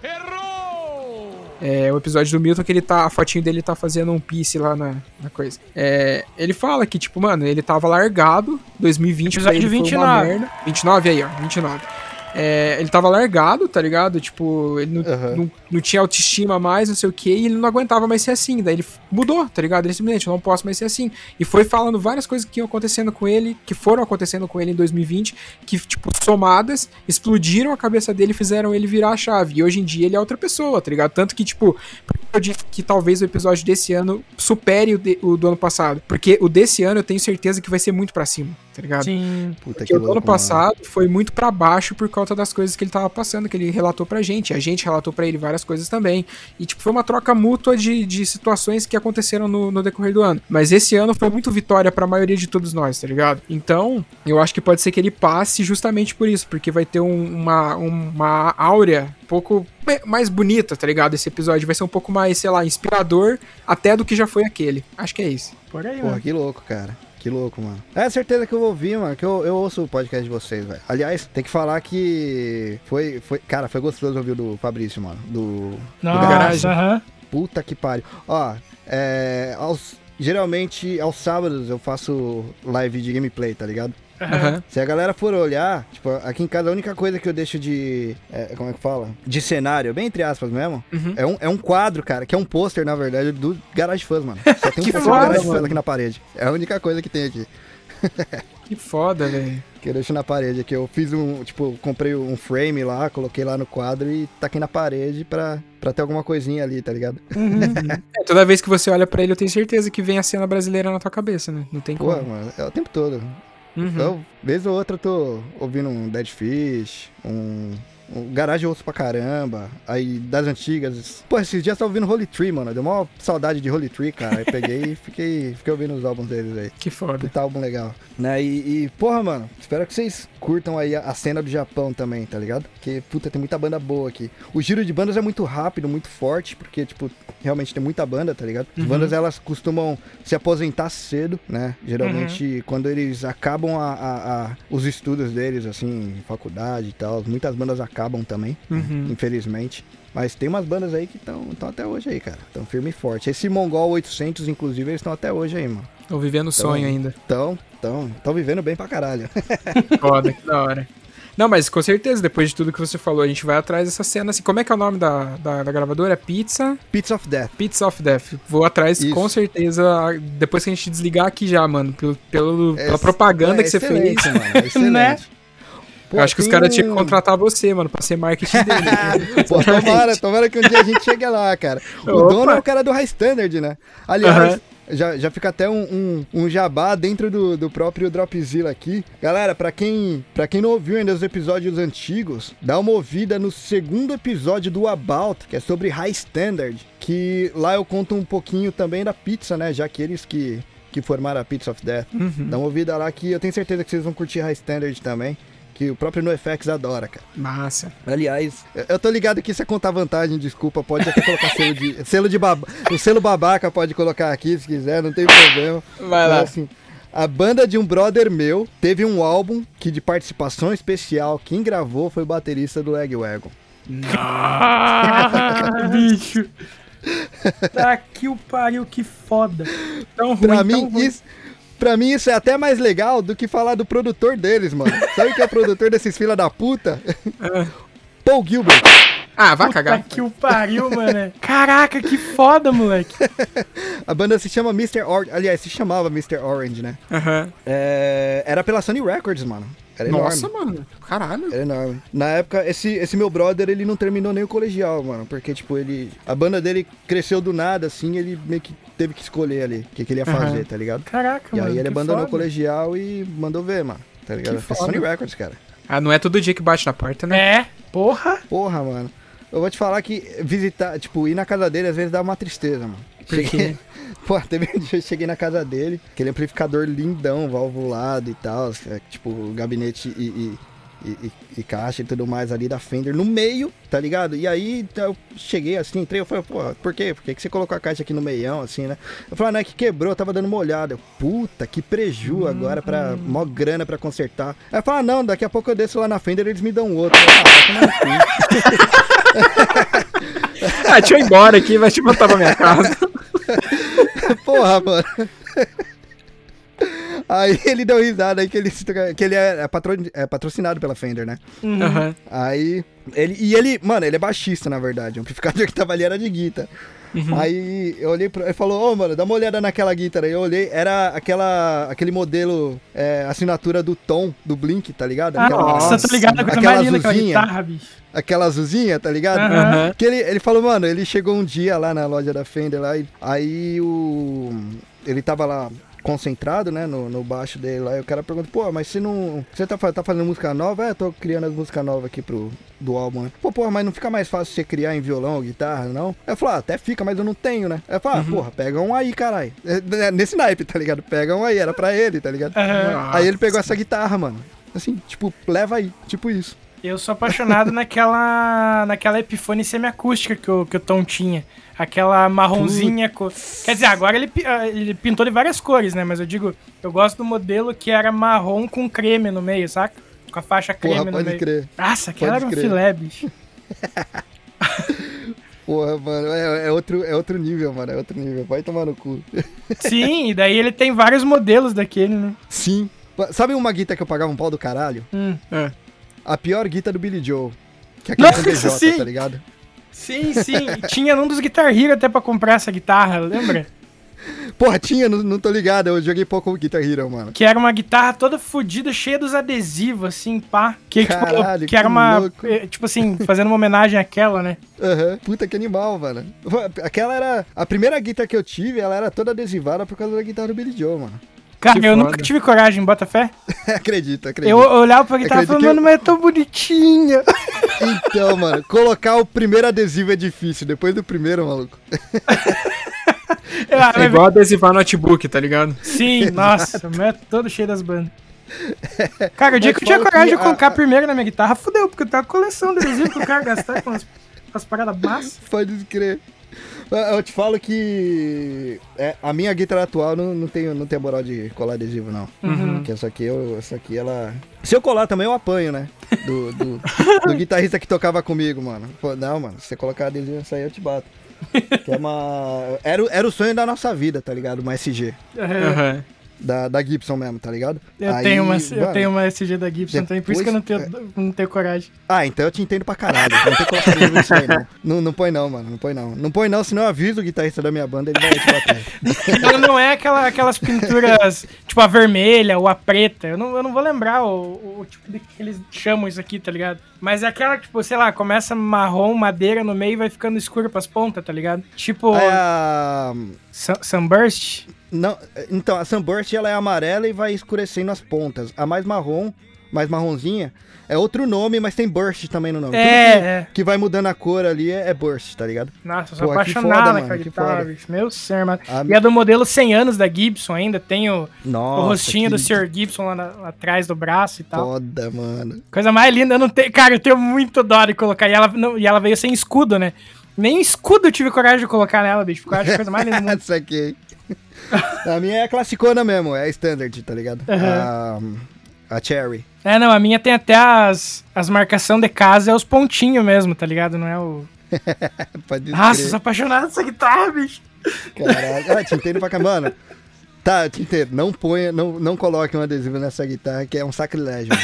É o episódio do Milton que ele tá. A fotinho dele tá fazendo um piece lá na, na coisa. É, ele fala que, tipo, mano, ele tava largado. 2020 pra Episódio ele foi uma 29. merda. 29 aí, ó. 29. É, ele tava largado, tá ligado? Tipo, ele não, Aham. não, não tinha autoestima mais, não sei o que, e ele não aguentava mais ser assim. Daí ele mudou, tá ligado? Ele simplesmente, eu não posso mais ser assim. E foi falando várias coisas que iam acontecendo com ele, que foram acontecendo com ele em 2020, que, tipo, somadas, explodiram a cabeça dele e fizeram ele virar a chave. E hoje em dia ele é outra pessoa, tá ligado? Tanto que, tipo, por que eu disse que talvez o episódio desse ano supere o, de- o do ano passado. Porque o desse ano eu tenho certeza que vai ser muito pra cima, tá ligado? Sim. Puta Porque que o louco. ano passado foi muito pra baixo por causa das coisas que ele tava passando, que ele relatou pra gente. A gente relatou pra ele várias coisas também. E, tipo, foi uma troca mútua de, de situações que aconteceram no, no decorrer do ano. Mas esse ano foi muito vitória pra maioria de todos nós, tá ligado? Então, eu acho que pode ser que ele passe justamente por isso, porque vai ter um- uma, uma áurea um pouco mais bonita, tá ligado? Esse episódio vai ser um pouco mais, sei lá, inspirador até do que já foi aquele. Acho que é isso. Por aí, Porra, mano. que louco, cara. Que louco, mano. É certeza que eu vou ouvir, mano, que eu, eu ouço o podcast de vocês, velho. Aliás, tem que falar que foi, foi, cara, foi gostoso ouvir o do Fabrício, mano. Do, do Nossa, garagem. aham. Puta que pariu. Ó, é, aos, geralmente aos sábados eu faço live de gameplay, tá ligado? Aham. Se a galera for olhar, tipo, aqui em casa a única coisa que eu deixo de. é, como é que fala? De cenário, bem entre aspas mesmo. Uhum. É, um, é um quadro, cara, que é um pôster, na verdade, do Garage Fãs, mano. Só tem um pôster do Garage Fãs aqui na parede. É a única coisa que tem aqui. Que foda, velho. Que eu deixo na parede aqui. Eu fiz um, tipo, comprei um frame lá, coloquei lá no quadro e tá aqui na parede pra, pra ter alguma coisinha ali, tá ligado? É, toda vez que você olha pra ele, eu tenho certeza que vem a cena brasileira na tua cabeça, né? Não tem Pô, como. mano, é o tempo todo. Uhum. Vez ou outra, eu tô ouvindo um Dead Fish, um Garage eu ouço pra caramba. Aí das antigas. Pô, esses dias eu tava ouvindo Holy Tree, mano. Deu uma saudade de Holy Tree, cara. Aí peguei e fiquei, fiquei ouvindo os álbuns deles aí. Que foda. Puta álbum legal. Né? E, e, porra, mano, espero que vocês curtam aí a, a cena do Japão também, tá ligado? Porque, puta, tem muita banda boa aqui. O giro de bandas é muito rápido, muito forte, porque, tipo, realmente tem muita banda, tá ligado? As Uhum. bandas, elas costumam se aposentar cedo, né? Geralmente, quando eles acabam a, a- os estudos deles, assim, faculdade e tal. Muitas bandas acabam também, né? Uhum. infelizmente. Mas tem umas bandas aí que estão até hoje aí, cara. Estão firme e forte. Esse Mongol 800, inclusive, eles estão até hoje aí, mano. Tô vivendo o sonho ainda. Então, então, estão vivendo bem pra caralho. Foda, que da hora. Não, mas com certeza, depois de tudo que você falou, a gente vai atrás dessa cena. Assim, como é que é o nome da, da, da gravadora? Pizza? Pits of Death. Pizza of Death. Vou atrás, Isso. com certeza, depois que a gente desligar aqui já, mano. Pelo, pelo- pela É, propaganda é que você fez. Mano, é excelente. Né? Pô, Eu acho que os caras um- tinham que contratar você, mano, pra ser marketing dele. Pô, tomara, tomara que um dia a gente chegue lá, cara. O Opa. dono é o cara do High Standard, né? Aliás. Já, já fica até um, um, um jabá dentro do, do próprio Dropzilla aqui. Galera, pra quem, pra quem não ouviu ainda os episódios antigos, dá uma ouvida no segundo episódio do About, que é sobre High Standard. Que lá eu conto um pouquinho também da pizza, né? Já que eles que, que formaram a Pizza of Death. Dá uma ouvida lá que eu tenho certeza que vocês vão curtir High Standard também. Que o próprio NoFX adora, cara. Massa. Aliás, eu- tô ligado que isso é contar vantagem, desculpa, pode até colocar selo de. Selo de baba, o selo babaca pode colocar aqui se quiser, não tem problema. Vai lá. Mas, assim, a banda de um brother meu teve um álbum que de participação especial, quem gravou foi o baterista do Legwagon. Ah, bicho. Tá que o pariu, que foda. Tão ruim, Pra tão mim, ruim. isso. Pra mim, isso é até mais legal do que falar do produtor deles, mano. Sabe quem é o produtor desses fila da puta? Paul Gilbert. Ah, vai Puta cagar. que o pariu, mano. Caraca, que foda, moleque. A banda se chama Mr. Orange. Aliás, se chamava Mr. Orange, né? Aham. É, Era pela Sony Records, mano. Era Nossa, enorme. mano. Caralho. Era enorme. Na época, esse, esse meu brother, ele não terminou nem o colegial, mano. Porque, tipo, ele. A banda dele cresceu do nada, assim, ele meio que teve que escolher ali o que, que ele ia fazer, tá ligado? Caraca, E mano. aí ele que abandonou o foda. colegial e mandou ver, mano. Tá ligado? Que Foi foda. Sony Records, cara. Ah, não é todo dia que bate na porta, né? É, porra. Porra, mano. Eu vou te falar que visitar, tipo, ir na casa dele às vezes dá uma tristeza, mano. Por quê? Pô, teve um dia que eu cheguei na casa dele, aquele amplificador lindão, valvulado e tal, é, tipo, gabinete e, e, e- e- e caixa e tudo mais ali da Fender no meio, tá ligado? E aí tá, eu cheguei assim, entrei, eu falei, pô, por quê? Por que, que você colocou a caixa aqui no meião, assim, né? Eu falei, ah, não é que quebrou, eu tava dando uma olhada. Eu, Puta, que preju agora pra. mó grana pra consertar. Aí eu falei, ah, não, daqui a pouco eu desço lá na Fender e eles me dão outro. Eu falei, ah. Ah, deixa eu ir embora aqui, vai te botar pra minha casa. Porra, mano. Aí ele deu risada aí que ele, que ele é, é patro- é patrocinado pela Fender, né? Aham. Aí. Ele, e ele, mano, ele é baixista, na verdade. O amplificador que tava ali era de guitarra. Aí eu olhei pra ele falou, ô mano, dá uma olhada naquela guitarra. aí. Eu olhei, era aquela, aquele modelo, é, assinatura do Tom, do Blink, tá ligado? Ah, Aquela, nossa, tô ligado aquela aquela azulzinha. guitarra, bicho. aquela azulzinha, tá ligado? Aham. Aham. Que ele, ele falou, mano, ele chegou um dia lá na loja da Fender lá, e aí o. Ele tava lá concentrado, né, no, no baixo dele lá, e o cara pergunta, pô, mas você não. Você tá, tá fazendo música nova? É, tô criando as músicas novas aqui pro, do álbum, né? Pô, porra, mas não fica mais fácil você criar em violão ou guitarra, não? Eu falo, ah, até fica, mas eu não tenho, né? Eu falo, ah, porra, pega um aí, caralho. É, é, Nesse naipe, tá ligado? Pega um aí, era pra ele, tá ligado? Aí ele pegou essa guitarra, mano. Assim, tipo, leva aí, tipo isso. Eu sou apaixonado naquela naquela Epiphone semiacústica que o, que o Tom tinha. Aquela marronzinha. co- Quer dizer, agora ele, ah, ele pintou de várias cores, né? Mas eu digo, eu gosto do modelo que era marrom com creme no meio, saca? Com a faixa creme Porra, no pode meio. crer. Nossa, aquela Pode era um crer. filé, bicho. Porra, mano, é, é outro, é outro nível, mano, é outro nível. Vai tomar no cu. Sim, e daí ele tem vários modelos daquele, né? Sim. Sabe uma guita que eu pagava um pau do caralho? Hum. É. A pior guita do Billy Joe. Que é aquele Nossa, DJ, sim. tá ligado? Sim, sim. Tinha num dos Guitar Hero até pra comprar essa guitarra, lembra? Porra, tinha, não, não tô ligado. Eu joguei pouco Guitar Hero, mano. Que era uma guitarra toda fodida, cheia dos adesivos, assim, pá. Que, tipo, Caralho, que era uma. louco. eh, Tipo assim, fazendo uma homenagem àquela, né? Aham. Puta que animal, mano. Aquela era. A primeira guitarra que eu tive, ela era toda adesivada por causa da guitarra do Billy Joe, mano. Cara, eu nunca tive coragem, bota fé. acredito, acredito. Eu olhava pra guitarra e falava, mano, mas é tão bonitinha. Então, mano, colocar o primeiro adesivo é difícil. Depois do primeiro, maluco. É igual adesivar notebook, tá ligado? Sim, nossa, mas é todo cheio das bandas. Cara, o dia que eu tinha coragem de colocar a- primeiro na minha guitarra, fudeu, porque eu tenho uma coleção de adesivo que eu quero gastar com as, com as paradas massas. Pode crer. Eu te falo que é, a minha guitarra atual não, não, tem, não tem moral de colar adesivo, não. Uhum. Porque essa aqui, eu, essa aqui, ela. Se eu colar também, eu apanho, né? Do, do, do guitarrista que tocava comigo, mano. Pô, não, mano, se você colocar adesivo, essa aí eu te bato. Que é uma. Era, o- era o sonho da nossa vida, tá ligado? Uma SG. É, Aham. Da, da Gibson mesmo, tá ligado? Eu, Aí, tenho uma, eu mano, tenho uma SG da Gibson também, por isso que eu não tenho, não tenho coragem. Ah, então eu te entendo pra caralho. Não tem isso aí, não. não. Não põe não, mano. Não põe não. Não põe não, senão eu aviso o guitarrista da minha banda, ele vai te bater. Ela não é aquela, aquelas pinturas, tipo a vermelha ou a preta. Eu não, eu não vou lembrar o, o tipo de que eles chamam isso aqui, tá ligado? Mas é aquela, tipo, sei lá, começa marrom, madeira no meio e vai ficando escuro pras pontas, tá ligado? Tipo Aí a... Sun- Sunburst. Não, então, a Sunburst ela é amarela e vai escurecendo as pontas. A mais marrom, mais marronzinha, é outro nome, mas tem Burst também no nome. É, Tudo é. que, que vai mudando a cor ali é, é Burst, tá ligado? Nossa, eu sou Pô, que apaixonado naquela que guitarra, foda. bicho. Meu ser, mano. A- E a do modelo 100 anos da Gibson ainda, tem o, Nossa, o rostinho que do Sr. Gibson lá, na- lá atrás do braço e tal. Foda, mano. Coisa mais linda, eu não tenho. Cara, eu tenho muito dó de colocar. E ela, não- e ela veio sem escudo, né? Nem escudo eu tive coragem de colocar nela, bicho. Porque eu acho a coisa mais linda. Isso aqui. a minha é a classicona mesmo, é a standard, tá ligado? A, a Cherry. É, não, a minha tem até as, as marcação de casa, é os pontinhos mesmo, tá ligado? Não é o. Pode Nossa, eu crer. sou apaixonado nessa guitarra, bicho. Caralho. Ah, te entendo pra cá, mano. Tá, eu te entendo. Não ponha, não, não coloque um adesivo nessa guitarra, que é um sacrilégio.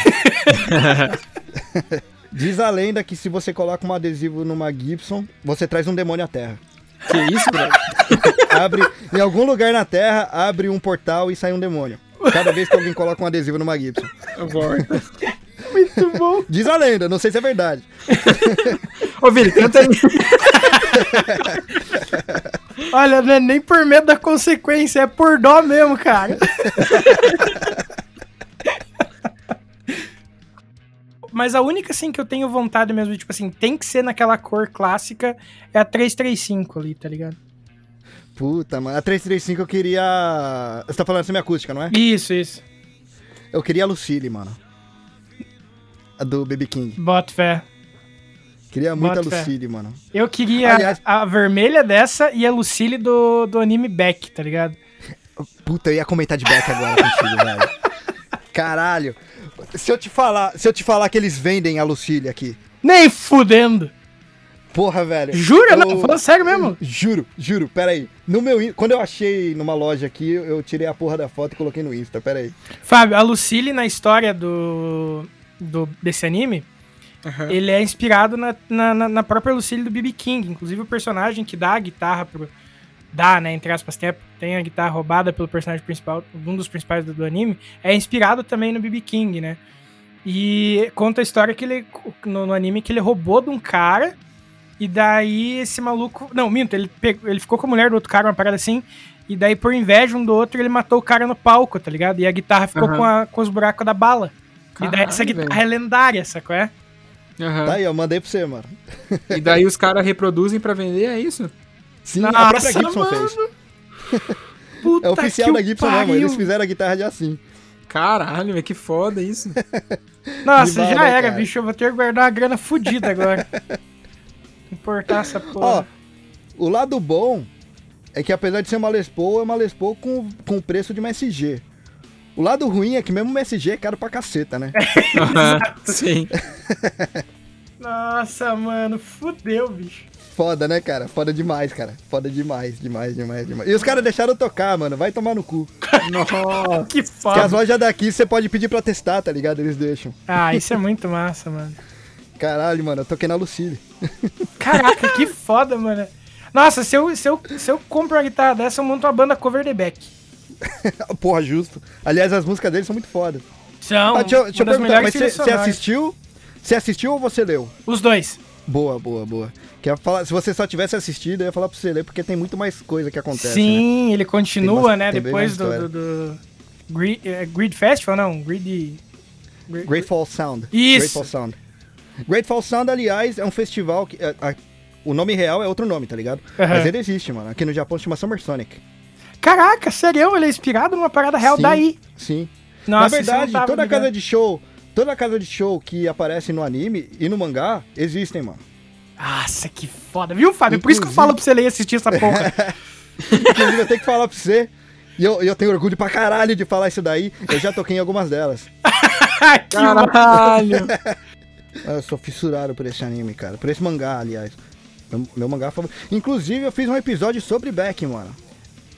Diz a lenda que se você coloca um adesivo numa Gibson, você traz um demônio à Terra. Que isso, bro? Abre, em algum lugar na Terra, abre um portal e sai um demônio. Cada vez que alguém coloca um adesivo numa Gibson. Muito bom. Diz a lenda, não sei se é verdade. Ô, Vini, canta aí. Olha, não é nem por medo da consequência, é por dó mesmo, cara. Mas a única, assim, que eu tenho vontade mesmo, tipo assim, tem que ser naquela cor clássica, é a 335 ali, tá ligado? Puta, mano. A 335 eu queria. Você tá falando semi-acústica, não é? Isso, isso. Eu queria a Lucille, mano. A do Baby King. Bota fé. Queria muito a fé. Lucille, mano. Eu queria Aliás- a vermelha dessa e a Lucille do, do anime Beck, tá ligado? Puta, eu ia comentar de back agora contigo, velho. Caralho. Se eu te falar, se eu te falar que eles vendem a Lucille aqui. Nem fudendo. Porra, velho. Jura? Eu- Não, falando sério mesmo. Juro, juro, pera aí. No meu, quando eu achei numa loja aqui, eu tirei a porra da foto e coloquei no Insta, pera aí. Fábio, a Lucille na história do, do desse anime, ele é inspirado na, na, na- na própria Lucille do B.B. King. Inclusive o personagem que dá a guitarra pro... Dá, né, entre aspas, tem a, tem a guitarra roubada pelo personagem principal, um dos principais do, do anime, é inspirado também no B.B. King, né? E conta a história que ele, no, no anime, que ele roubou de um cara, e daí esse maluco... Não, minto, ele, pegou, ele ficou com a mulher do outro cara, uma parada assim, e daí por inveja um do outro, ele matou o cara no palco, tá ligado? E a guitarra ficou Aham. com, a- com os buracos da bala. e daí Caralho, essa guitarra velho. é lendária, sacou? É? Aham. Tá aí, eu mandei pra você, mano. E daí os caras reproduzem pra vender, é isso? Sim, Nossa, a própria Gibson mano. fez. Puta É oficial que da Gibson pariu. mesmo, eles fizeram a guitarra de assim. Caralho, velho, que foda isso. Nossa, já era, cara? bicho. Eu vou ter que guardar uma grana fodida agora. Importar essa Ó, porra. o lado bom é que apesar de ser uma Les Paul, é uma Les Paul com, com o preço de uma SG. O lado ruim é que mesmo uma SG é caro pra caceta, né? Sim. Nossa, mano, fudeu, bicho. Foda, né, cara? Foda demais, cara. Foda demais, demais, demais, demais. E os caras deixaram tocar, mano. Vai tomar no cu. Nossa. Que Porque as foda. lojas daqui você pode pedir pra testar, tá ligado? Eles deixam. Ah, isso é muito massa, mano. Caralho, mano, eu toquei na Lucille. Caraca, que foda, mano. Nossa, se eu, se, eu, se eu compro uma guitarra dessa, eu monto uma banda cover de Beck. Porra, justo. Aliás, as músicas deles são muito fodas. São Ah, deixa, eu- deixa eu perguntar, mas você assistiu? Você assistiu ou você leu? Os dois. Boa, boa, boa. Quer falar, se você só tivesse assistido, eu ia falar pra você ler, porque tem muito mais coisa que acontece. né? Sim, ele continua, né? Depois do, do, do Grid, é, Grid Festival, não, Grid... Grid- Grateful Sound. Isso. Grateful Sound. Grateful Sound, aliás, é um festival que. a- a- o nome real é outro nome, tá ligado? Aham. Mas ele existe, mano. Aqui no Japão se chama Summer Sonic. Caraca, sério, ele é inspirado numa parada real Sim, daí. Sim. Nossa, Na verdade, toda ligado. casa de show. Toda casa de show que aparece no anime e no mangá existem, mano. Nossa, que foda. Viu, Fábio? Por isso que eu Inclusive- falo pra você ler e assistir essa porra. Inclusive, eu tenho que falar pra você. E eu, eu tenho orgulho pra caralho de falar isso daí. Eu já toquei em algumas delas. que. Caralho. Eu sou fissurado por esse anime, cara. Por esse mangá, aliás. Meu, meu mangá favorito. Inclusive, eu fiz um episódio sobre Beck, mano.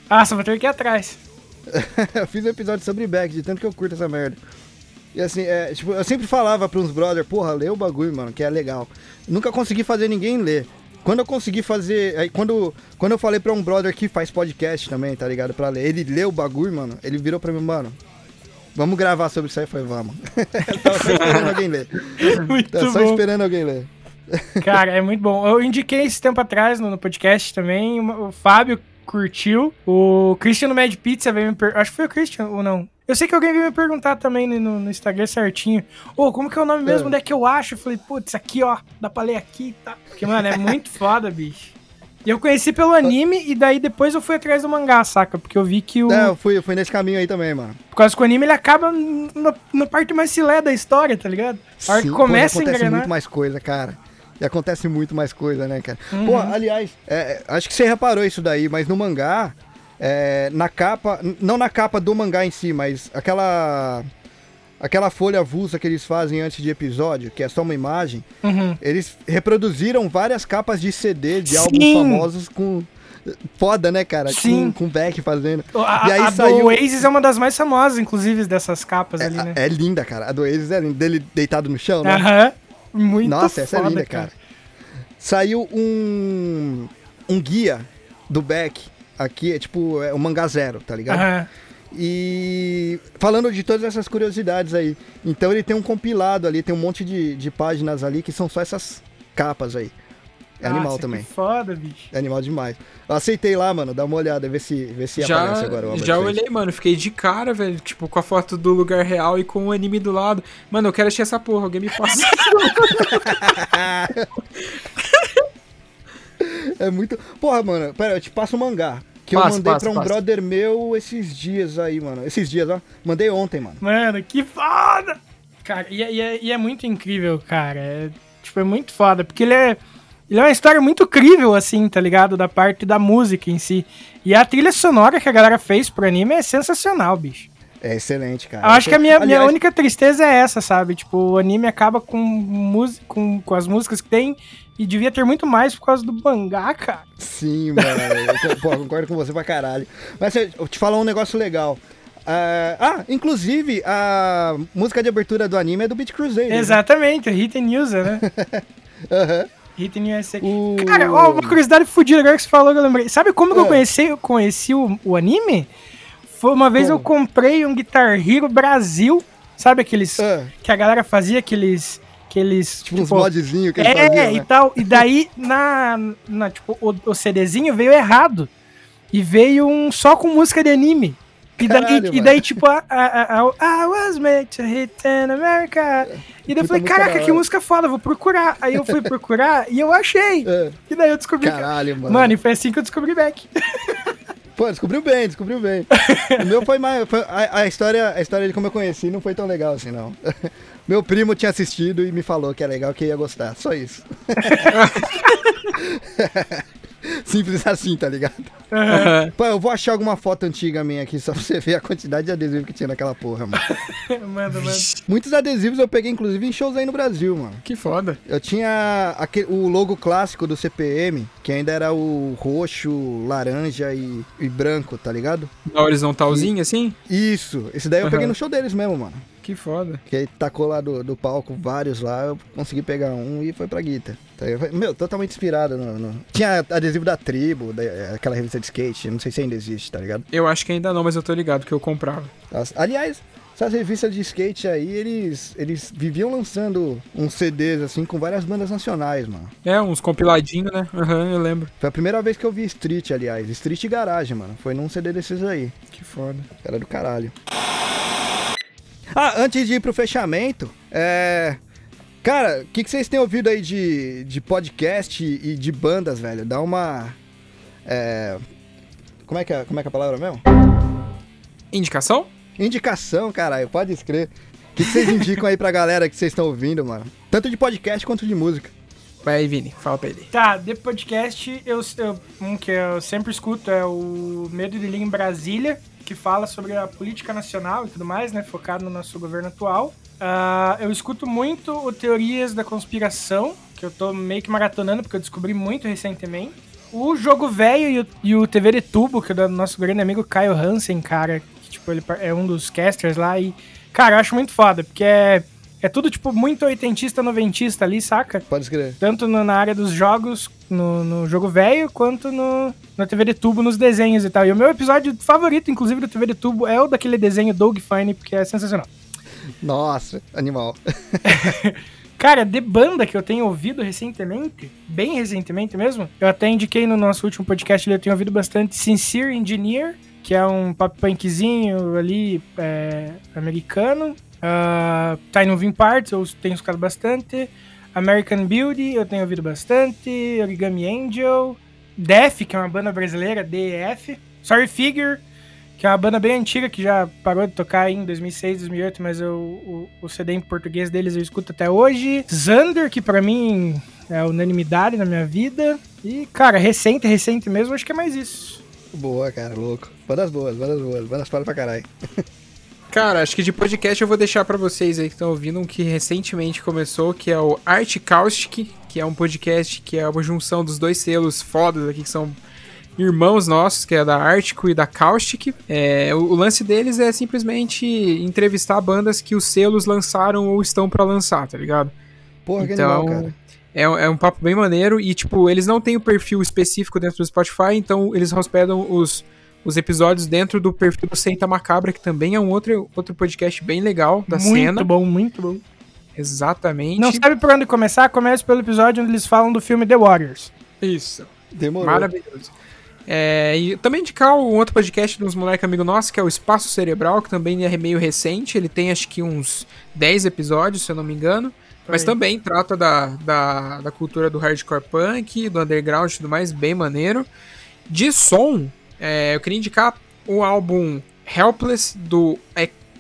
Nossa, vou ter que ir atrás. eu fiz um episódio sobre Beck, de tanto que eu curto essa merda. E assim, é, tipo, eu sempre falava pra uns brother, porra, lê o bagulho, mano, que é legal. Nunca consegui fazer ninguém ler. Quando eu consegui fazer. Aí, quando, quando eu falei pra um brother que faz podcast também, tá ligado? Pra ler, ele leu o bagulho, mano, ele virou pra mim, mano. Vamos gravar sobre isso aí? Eu falei, vamos. Tava só esperando alguém ler. Muito Tava só bom. esperando alguém ler. Cara, é muito bom. Eu indiquei esse tempo atrás no, no podcast também. O Fábio curtiu. O Christian Mad Pizza veio me perguntar. Acho que foi o Christian ou não. Eu sei que alguém veio me perguntar também no, no Instagram certinho. Ô, como que é o nome mesmo? É. Onde é que eu acho? Eu falei, putz, aqui ó, dá pra ler aqui e tá. Porque, mano, é muito foda, bicho. E eu conheci pelo anime e daí depois eu fui atrás do mangá, saca? Porque eu vi que o. É, eu fui, eu fui nesse caminho aí também, mano. Por causa que o anime ele acaba na, na parte mais filé da história, tá ligado? A hora que Sim, começa pô, a acontece engrenar. muito mais coisa, cara. E acontece muito mais coisa, né, cara? Uhum. Pô, aliás, é, acho que você reparou isso daí, mas no mangá, é, na capa, não na capa do mangá em si, mas aquela aquela folha avulsa que eles fazem antes de episódio, que é só uma imagem, Uhum. eles reproduziram várias capas de CD de Sim. álbuns famosos com foda, né, cara? Sim. Com, com Beck fazendo. A, E aí a saiu- do Oasis é uma das mais famosas, inclusive, dessas capas ali, né? É, é linda, cara. A do Oasis é linda, dele deitado no chão, né? Aham. Muito Nossa, essa foda, é linda, cara. Saiu um, um guia do Beck aqui, é tipo, é o mangá zero, tá ligado? Aham. E falando de todas essas curiosidades aí. Então ele tem um compilado ali, tem um monte de, de páginas ali que são só essas capas aí. É animal Nossa, também. Que foda, bicho. É animal demais. Eu aceitei lá, mano, dá uma olhada, ver se, ver se Já, aparece agora o já Fez. olhei, mano. Fiquei de cara, velho. Tipo, com a foto do lugar real e com o anime do lado. Mano, eu quero assistir essa porra. Alguém me passa. É muito. Porra, mano, pera, eu te passo o mangá. Que eu Passa, mandei passa, pra um passa. brother meu esses dias aí, mano. Esses dias, ó. Mandei ontem, mano. Mano, que foda! Cara, e, é- e é, e é muito incrível, cara. É, tipo, é muito foda, porque ele é. Ele é uma história muito crível, assim, tá ligado? Da parte da música em si. E a trilha sonora que a galera fez pro anime é sensacional, bicho. É excelente, cara. Eu acho que a minha, minha Aliás, única tristeza é essa, sabe? Tipo, o anime acaba com, com, com as músicas que tem e devia ter muito mais por causa do mangá, cara. Sim, mano. Eu, pô, concordo com você pra caralho. Mas eu te falar um negócio legal. Ah, ah, inclusive, a música de abertura do anime é do Beat Crusader. né? Exatamente, o Hit and User, né? Aham. Hit and USA. O- Cara, ó, uma curiosidade fodida agora que você falou que eu lembrei. Sabe como que eu É. conheci, eu conheci o, o anime? Foi uma vez Como? eu comprei um Guitar Hero Brasil. Sabe aqueles. Ah, Que a galera fazia aqueles. aqueles tipo, uns modzinhos que eles É, faziam, e né? tal. E daí, na, na, tipo, o, o CDzinho veio errado. E veio um só com música de anime. E daí, Caralho, e daí tipo, a, a, a, I was made to hit in America. E daí eu falei, caraca, da que música foda, vou procurar. Aí eu fui procurar e eu achei. É. E daí eu descobri. que- Caralho, mano. Mano, e foi assim que eu descobri Beck. Pô, descobriu bem, descobriu bem. o meu foi mais. foi- a, a história, a história de como eu conheci não foi tão legal assim, não. Meu primo tinha assistido e me falou que é legal, que ia gostar. Só isso. Simples assim, tá ligado? Pô, eu vou achar alguma foto antiga minha aqui só pra você ver a quantidade de adesivo que tinha naquela porra, mano. manda, manda. Muitos adesivos eu peguei, inclusive, em shows aí no Brasil, mano. que foda. Eu tinha aquele, o logo clássico do CPM, que ainda era o roxo, laranja e, e branco, tá ligado? Na horizontalzinha, assim? Isso, esse daí eu peguei Aham. no show deles mesmo, mano. Que foda. Que aí tacou lá do, do palco vários lá, eu consegui pegar um e foi pra guita. Tá? Meu, totalmente inspirado no, no- Tinha adesivo da tribo, da- aquela revista de skate, não sei se ainda existe, tá ligado? Eu acho que ainda não, mas eu tô ligado que eu comprava. Aliás, essas revistas de skate aí, eles, eles viviam lançando uns CDs assim com várias bandas nacionais, mano. É, uns compiladinhos, né? Aham, eu lembro. Foi a primeira vez que eu vi Street, aliás. Street e Garage, mano. Foi num CD desses aí. Que foda. Era do caralho. Ah, antes de ir pro fechamento, é. Cara, o que, que vocês têm ouvido aí de, de podcast e de bandas, velho? Dá uma. É. Como é que é, como é, que é a palavra mesmo? Indicação? Indicação, caralho, pode escrever. O que, que vocês indicam aí pra galera que vocês estão ouvindo, mano? Tanto de podcast quanto de música. Vai aí, Vini, fala pra ele. Tá, de podcast, eu, eu- um que eu sempre escuto é o Medo de Ler em Brasília, que fala sobre a política nacional e tudo mais, né? Focado no nosso governo atual. Ah, eu escuto muito o Teorias da Conspiração, que eu tô meio que maratonando, porque eu descobri muito recentemente. O Jogo Velho e o, e o TV de Tubo, que é do nosso grande amigo Caio Hansen, cara, tipo, ele é um dos casters lá e, cara, eu acho muito foda, porque é, é tudo, tipo, muito oitentista, noventista ali, saca? Pode escrever. Tanto na área dos jogos, no, no jogo velho, quanto no, na TV de tubo, nos desenhos e tal. E o meu episódio favorito, inclusive, da TV de tubo é o daquele desenho Dog Funny, porque é sensacional. Nossa, animal. Cara, de banda que eu tenho ouvido recentemente, bem recentemente mesmo, eu até indiquei no nosso último podcast, eu tenho ouvido bastante Sincere Engineer, que é um pop punkzinho ali, é, americano. Uh, Tiny Moving Parts, eu tenho escutado bastante. American Beauty, eu tenho ouvido bastante. Origami Angel. Def, que é uma banda brasileira, DEF. Sorry Figure, que é uma banda bem antiga que já parou de tocar em 2006, 2008, mas eu, o, o CD em português deles eu escuto até hoje. Xander, que pra mim é unanimidade na minha vida. E, cara, recente, recente mesmo, acho que é mais isso. Boa, cara, louco. Bandas boas, bandas boas, bandas foda pra caralho. Cara, acho que de podcast eu vou deixar pra vocês aí que estão ouvindo um que recentemente começou, que é o Art Caustic, que é um podcast que é uma junção dos dois selos fodas aqui, que são irmãos nossos, que é da Ártico e da Caustic. É, o, o lance deles é simplesmente entrevistar bandas que os selos lançaram ou estão pra lançar, tá ligado? Porra, que Então, animal, cara. É, é um papo bem maneiro e, tipo, eles não têm o perfil específico dentro do Spotify, então eles hospedam os, os episódios dentro do perfil do Senta Macabra, que também é um outro, outro podcast bem legal da muito cena. bom, muito bom. Exatamente. Não sabe por onde começar? Comece pelo episódio onde eles falam do filme The Warriors. Isso. Demorou. Maravilhoso. É, e também indicar um outro podcast de uns moleques amigos nossos, que é o Espaço Cerebral, que também é meio recente. Ele tem acho que uns 10 episódios, se eu não me engano. Mas aí. também trata da, da, da cultura do hardcore punk, do underground e tudo mais, bem maneiro. De som, é, eu queria indicar o álbum Helpless do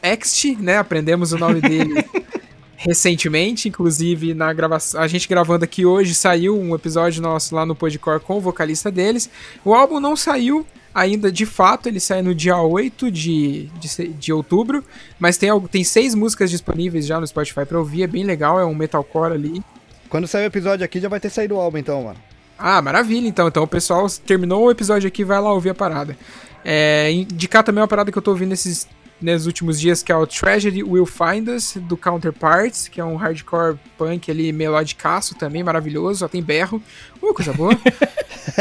Ext, né? Aprendemos o nome dele recentemente, inclusive na gravação, a gente gravando aqui hoje saiu um episódio nosso lá no Podcore com o vocalista deles. O álbum não saiu ainda de fato, ele sai no dia 8 de, de, de outubro, mas tem, tem seis músicas disponíveis já no Spotify pra ouvir, é bem legal, é um metalcore ali. Quando sair o episódio aqui, já vai ter saído o álbum, então, mano. Ah, maravilha, então. Então o pessoal terminou o episódio aqui, vai lá ouvir a parada. É, indicar também uma parada que eu tô ouvindo nesses, nesses últimos dias, que é o Tragedy Will Find Us, do Counterparts, que é um hardcore punk ali, melodicaço também, maravilhoso, só tem berro. Uh, coisa boa.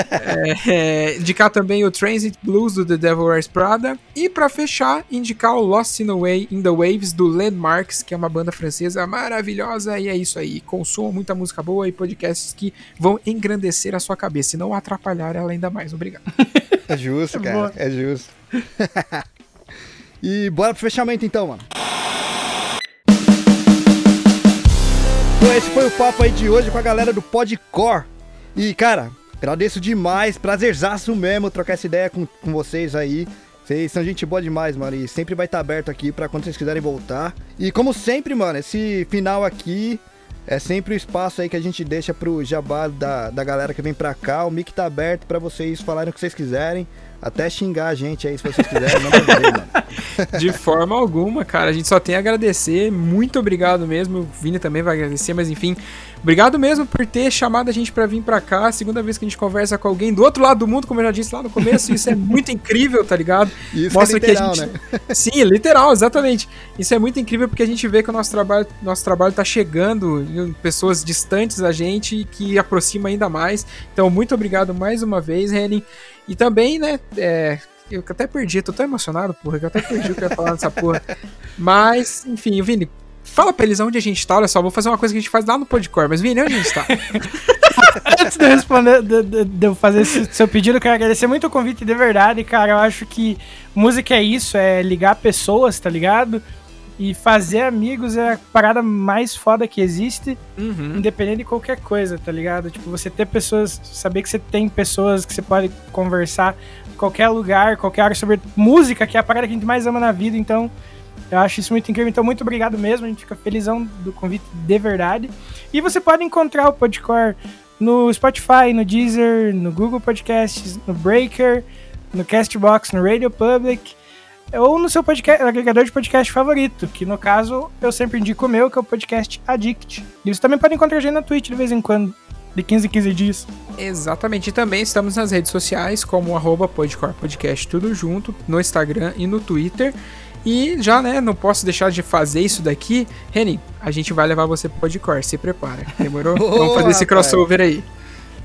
é, é, indicar também o Transit Blues, do The Devil Wears Prada. E pra fechar, indicar o Lost in the, Way, in the Waves, do Landmarks, que é uma banda francesa maravilhosa. E é isso aí. Consumam muita música boa e podcasts que vão engrandecer a sua cabeça e não atrapalhar ela ainda mais. Obrigado. É justo, cara. Boa. É justo. e bora pro fechamento, então, mano. Então esse foi o papo aí de hoje com a galera do Podcore. E, cara, agradeço demais. Prazerzaço mesmo trocar essa ideia com, com vocês aí. Vocês são gente boa demais, mano. E sempre vai estar aberto aqui pra quando vocês quiserem voltar. E como sempre, mano, esse final aqui é sempre o espaço aí que a gente deixa pro jabá da, da galera que vem pra cá. O mic tá aberto pra vocês falarem o que vocês quiserem. Até xingar a gente aí se vocês quiserem. Manda ver, mano. De forma alguma, cara. A gente só tem a agradecer. Muito obrigado mesmo. O Vini também vai agradecer, mas enfim. Obrigado mesmo por ter chamado a gente pra vir pra cá. Segunda vez que a gente conversa com alguém do outro lado do mundo, como eu já disse lá no começo. Isso é muito incrível, tá ligado? Isso Mostra que é literal, que a gente. né? Sim, literal, exatamente. Isso é muito incrível porque a gente vê que o nosso trabalho, nosso trabalho tá chegando em pessoas distantes da gente e que aproxima ainda mais. Então, muito obrigado mais uma vez, Renin. E também, né, é, eu até perdi, tô tão emocionado, porra, que eu até perdi o que eu ia falar dessa porra. Mas, enfim, Vini, fala pra eles onde a gente tá. Olha só, vou fazer uma coisa que a gente faz lá no Podcore, mas Vini, onde a gente tá? Antes de eu responder, de, de- de eu fazer esse seu pedido, eu quero agradecer muito o convite de verdade, cara. Eu acho que música é isso, é ligar pessoas, tá ligado? E fazer amigos é a parada mais foda que existe, Uhum. independente de qualquer coisa, tá ligado? Tipo, você ter pessoas, saber que você tem pessoas que você pode conversar em qualquer lugar, qualquer hora sobre música, que é a parada que a gente mais ama na vida, então eu acho isso muito incrível. Então, muito obrigado mesmo, a gente fica felizão do convite de verdade. E você pode encontrar o Podcore no Spotify, no Deezer, no Google Podcasts, no Breaker, no Castbox, no Radio Public, ou no seu podcast, agregador de podcast favorito, que no caso eu sempre indico o meu, que é o podcast Addict. E você também pode encontrar a gente na Twitch de vez em quando. de 15 em 15 dias. Exatamente. E também estamos nas redes sociais, como arroba Podcore Podcast, tudo junto, no Instagram e no Twitter. E já, né, não posso deixar de fazer isso daqui. Reni, a gente vai levar você pro Podcore, se prepara. Demorou? Boa, Vamos fazer esse crossover aí.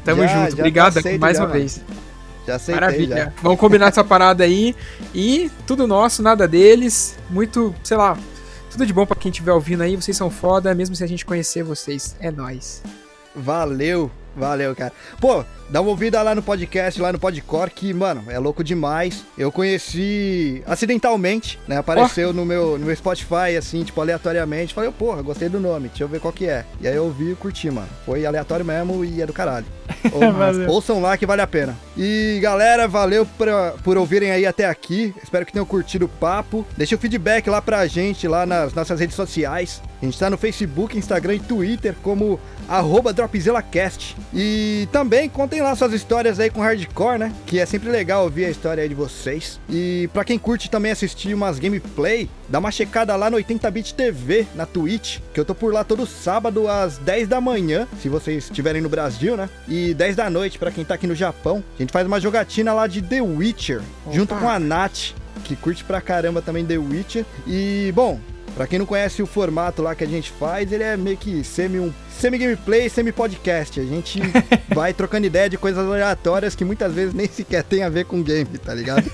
Tamo Já, junto. já Obrigado mais já, uma mano. vez. Já aceitei, Maravilha. já. Vamos combinar essa parada aí. E tudo nosso, nada deles. Muito, sei lá, tudo de bom pra quem estiver ouvindo aí. Vocês são foda, mesmo se a gente conhecer vocês. É nóis. Valeu, valeu, cara. Pô, dá uma ouvida lá no podcast, lá no Podcore, que, mano, é louco demais. Eu conheci acidentalmente, né? Apareceu no, meu, no meu Spotify, assim, tipo, aleatoriamente. Falei, porra, gostei do nome, deixa eu ver qual que é. E aí eu ouvi e curti, mano. Foi aleatório mesmo e é do caralho. Ou- ouçam lá que vale a pena. E galera, valeu pra, por ouvirem aí até aqui. Espero que tenham curtido o papo. Deixa o feedback lá pra gente, lá nas nossas redes sociais. A gente tá no Facebook, Instagram e Twitter como arroba DropzillaCast. E também contem lá suas histórias aí com hardcore, né? Que é sempre legal ouvir a história aí de vocês. E pra quem curte também assistir umas gameplay, dá uma checada lá no 80bit TV, na Twitch, que eu tô por lá todo sábado às 10 da manhã, se vocês estiverem no Brasil, né? E 10 da noite pra quem tá aqui no Japão. A gente faz uma jogatina lá de The Witcher, junto com a Nath, que curte pra caramba também The Witcher. E, bom, Pra quem não conhece o formato lá que a gente faz, ele é meio que semi um semi gameplay, semi podcast. A gente vai trocando ideia de coisas aleatórias que muitas vezes nem sequer tem a ver com game, tá ligado?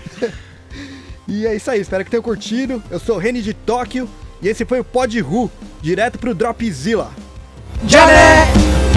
e é isso aí, espero que tenham curtido. Eu sou o Reni de Tóquio e esse foi o Pod Ru, direto pro Dropzilla. Jané!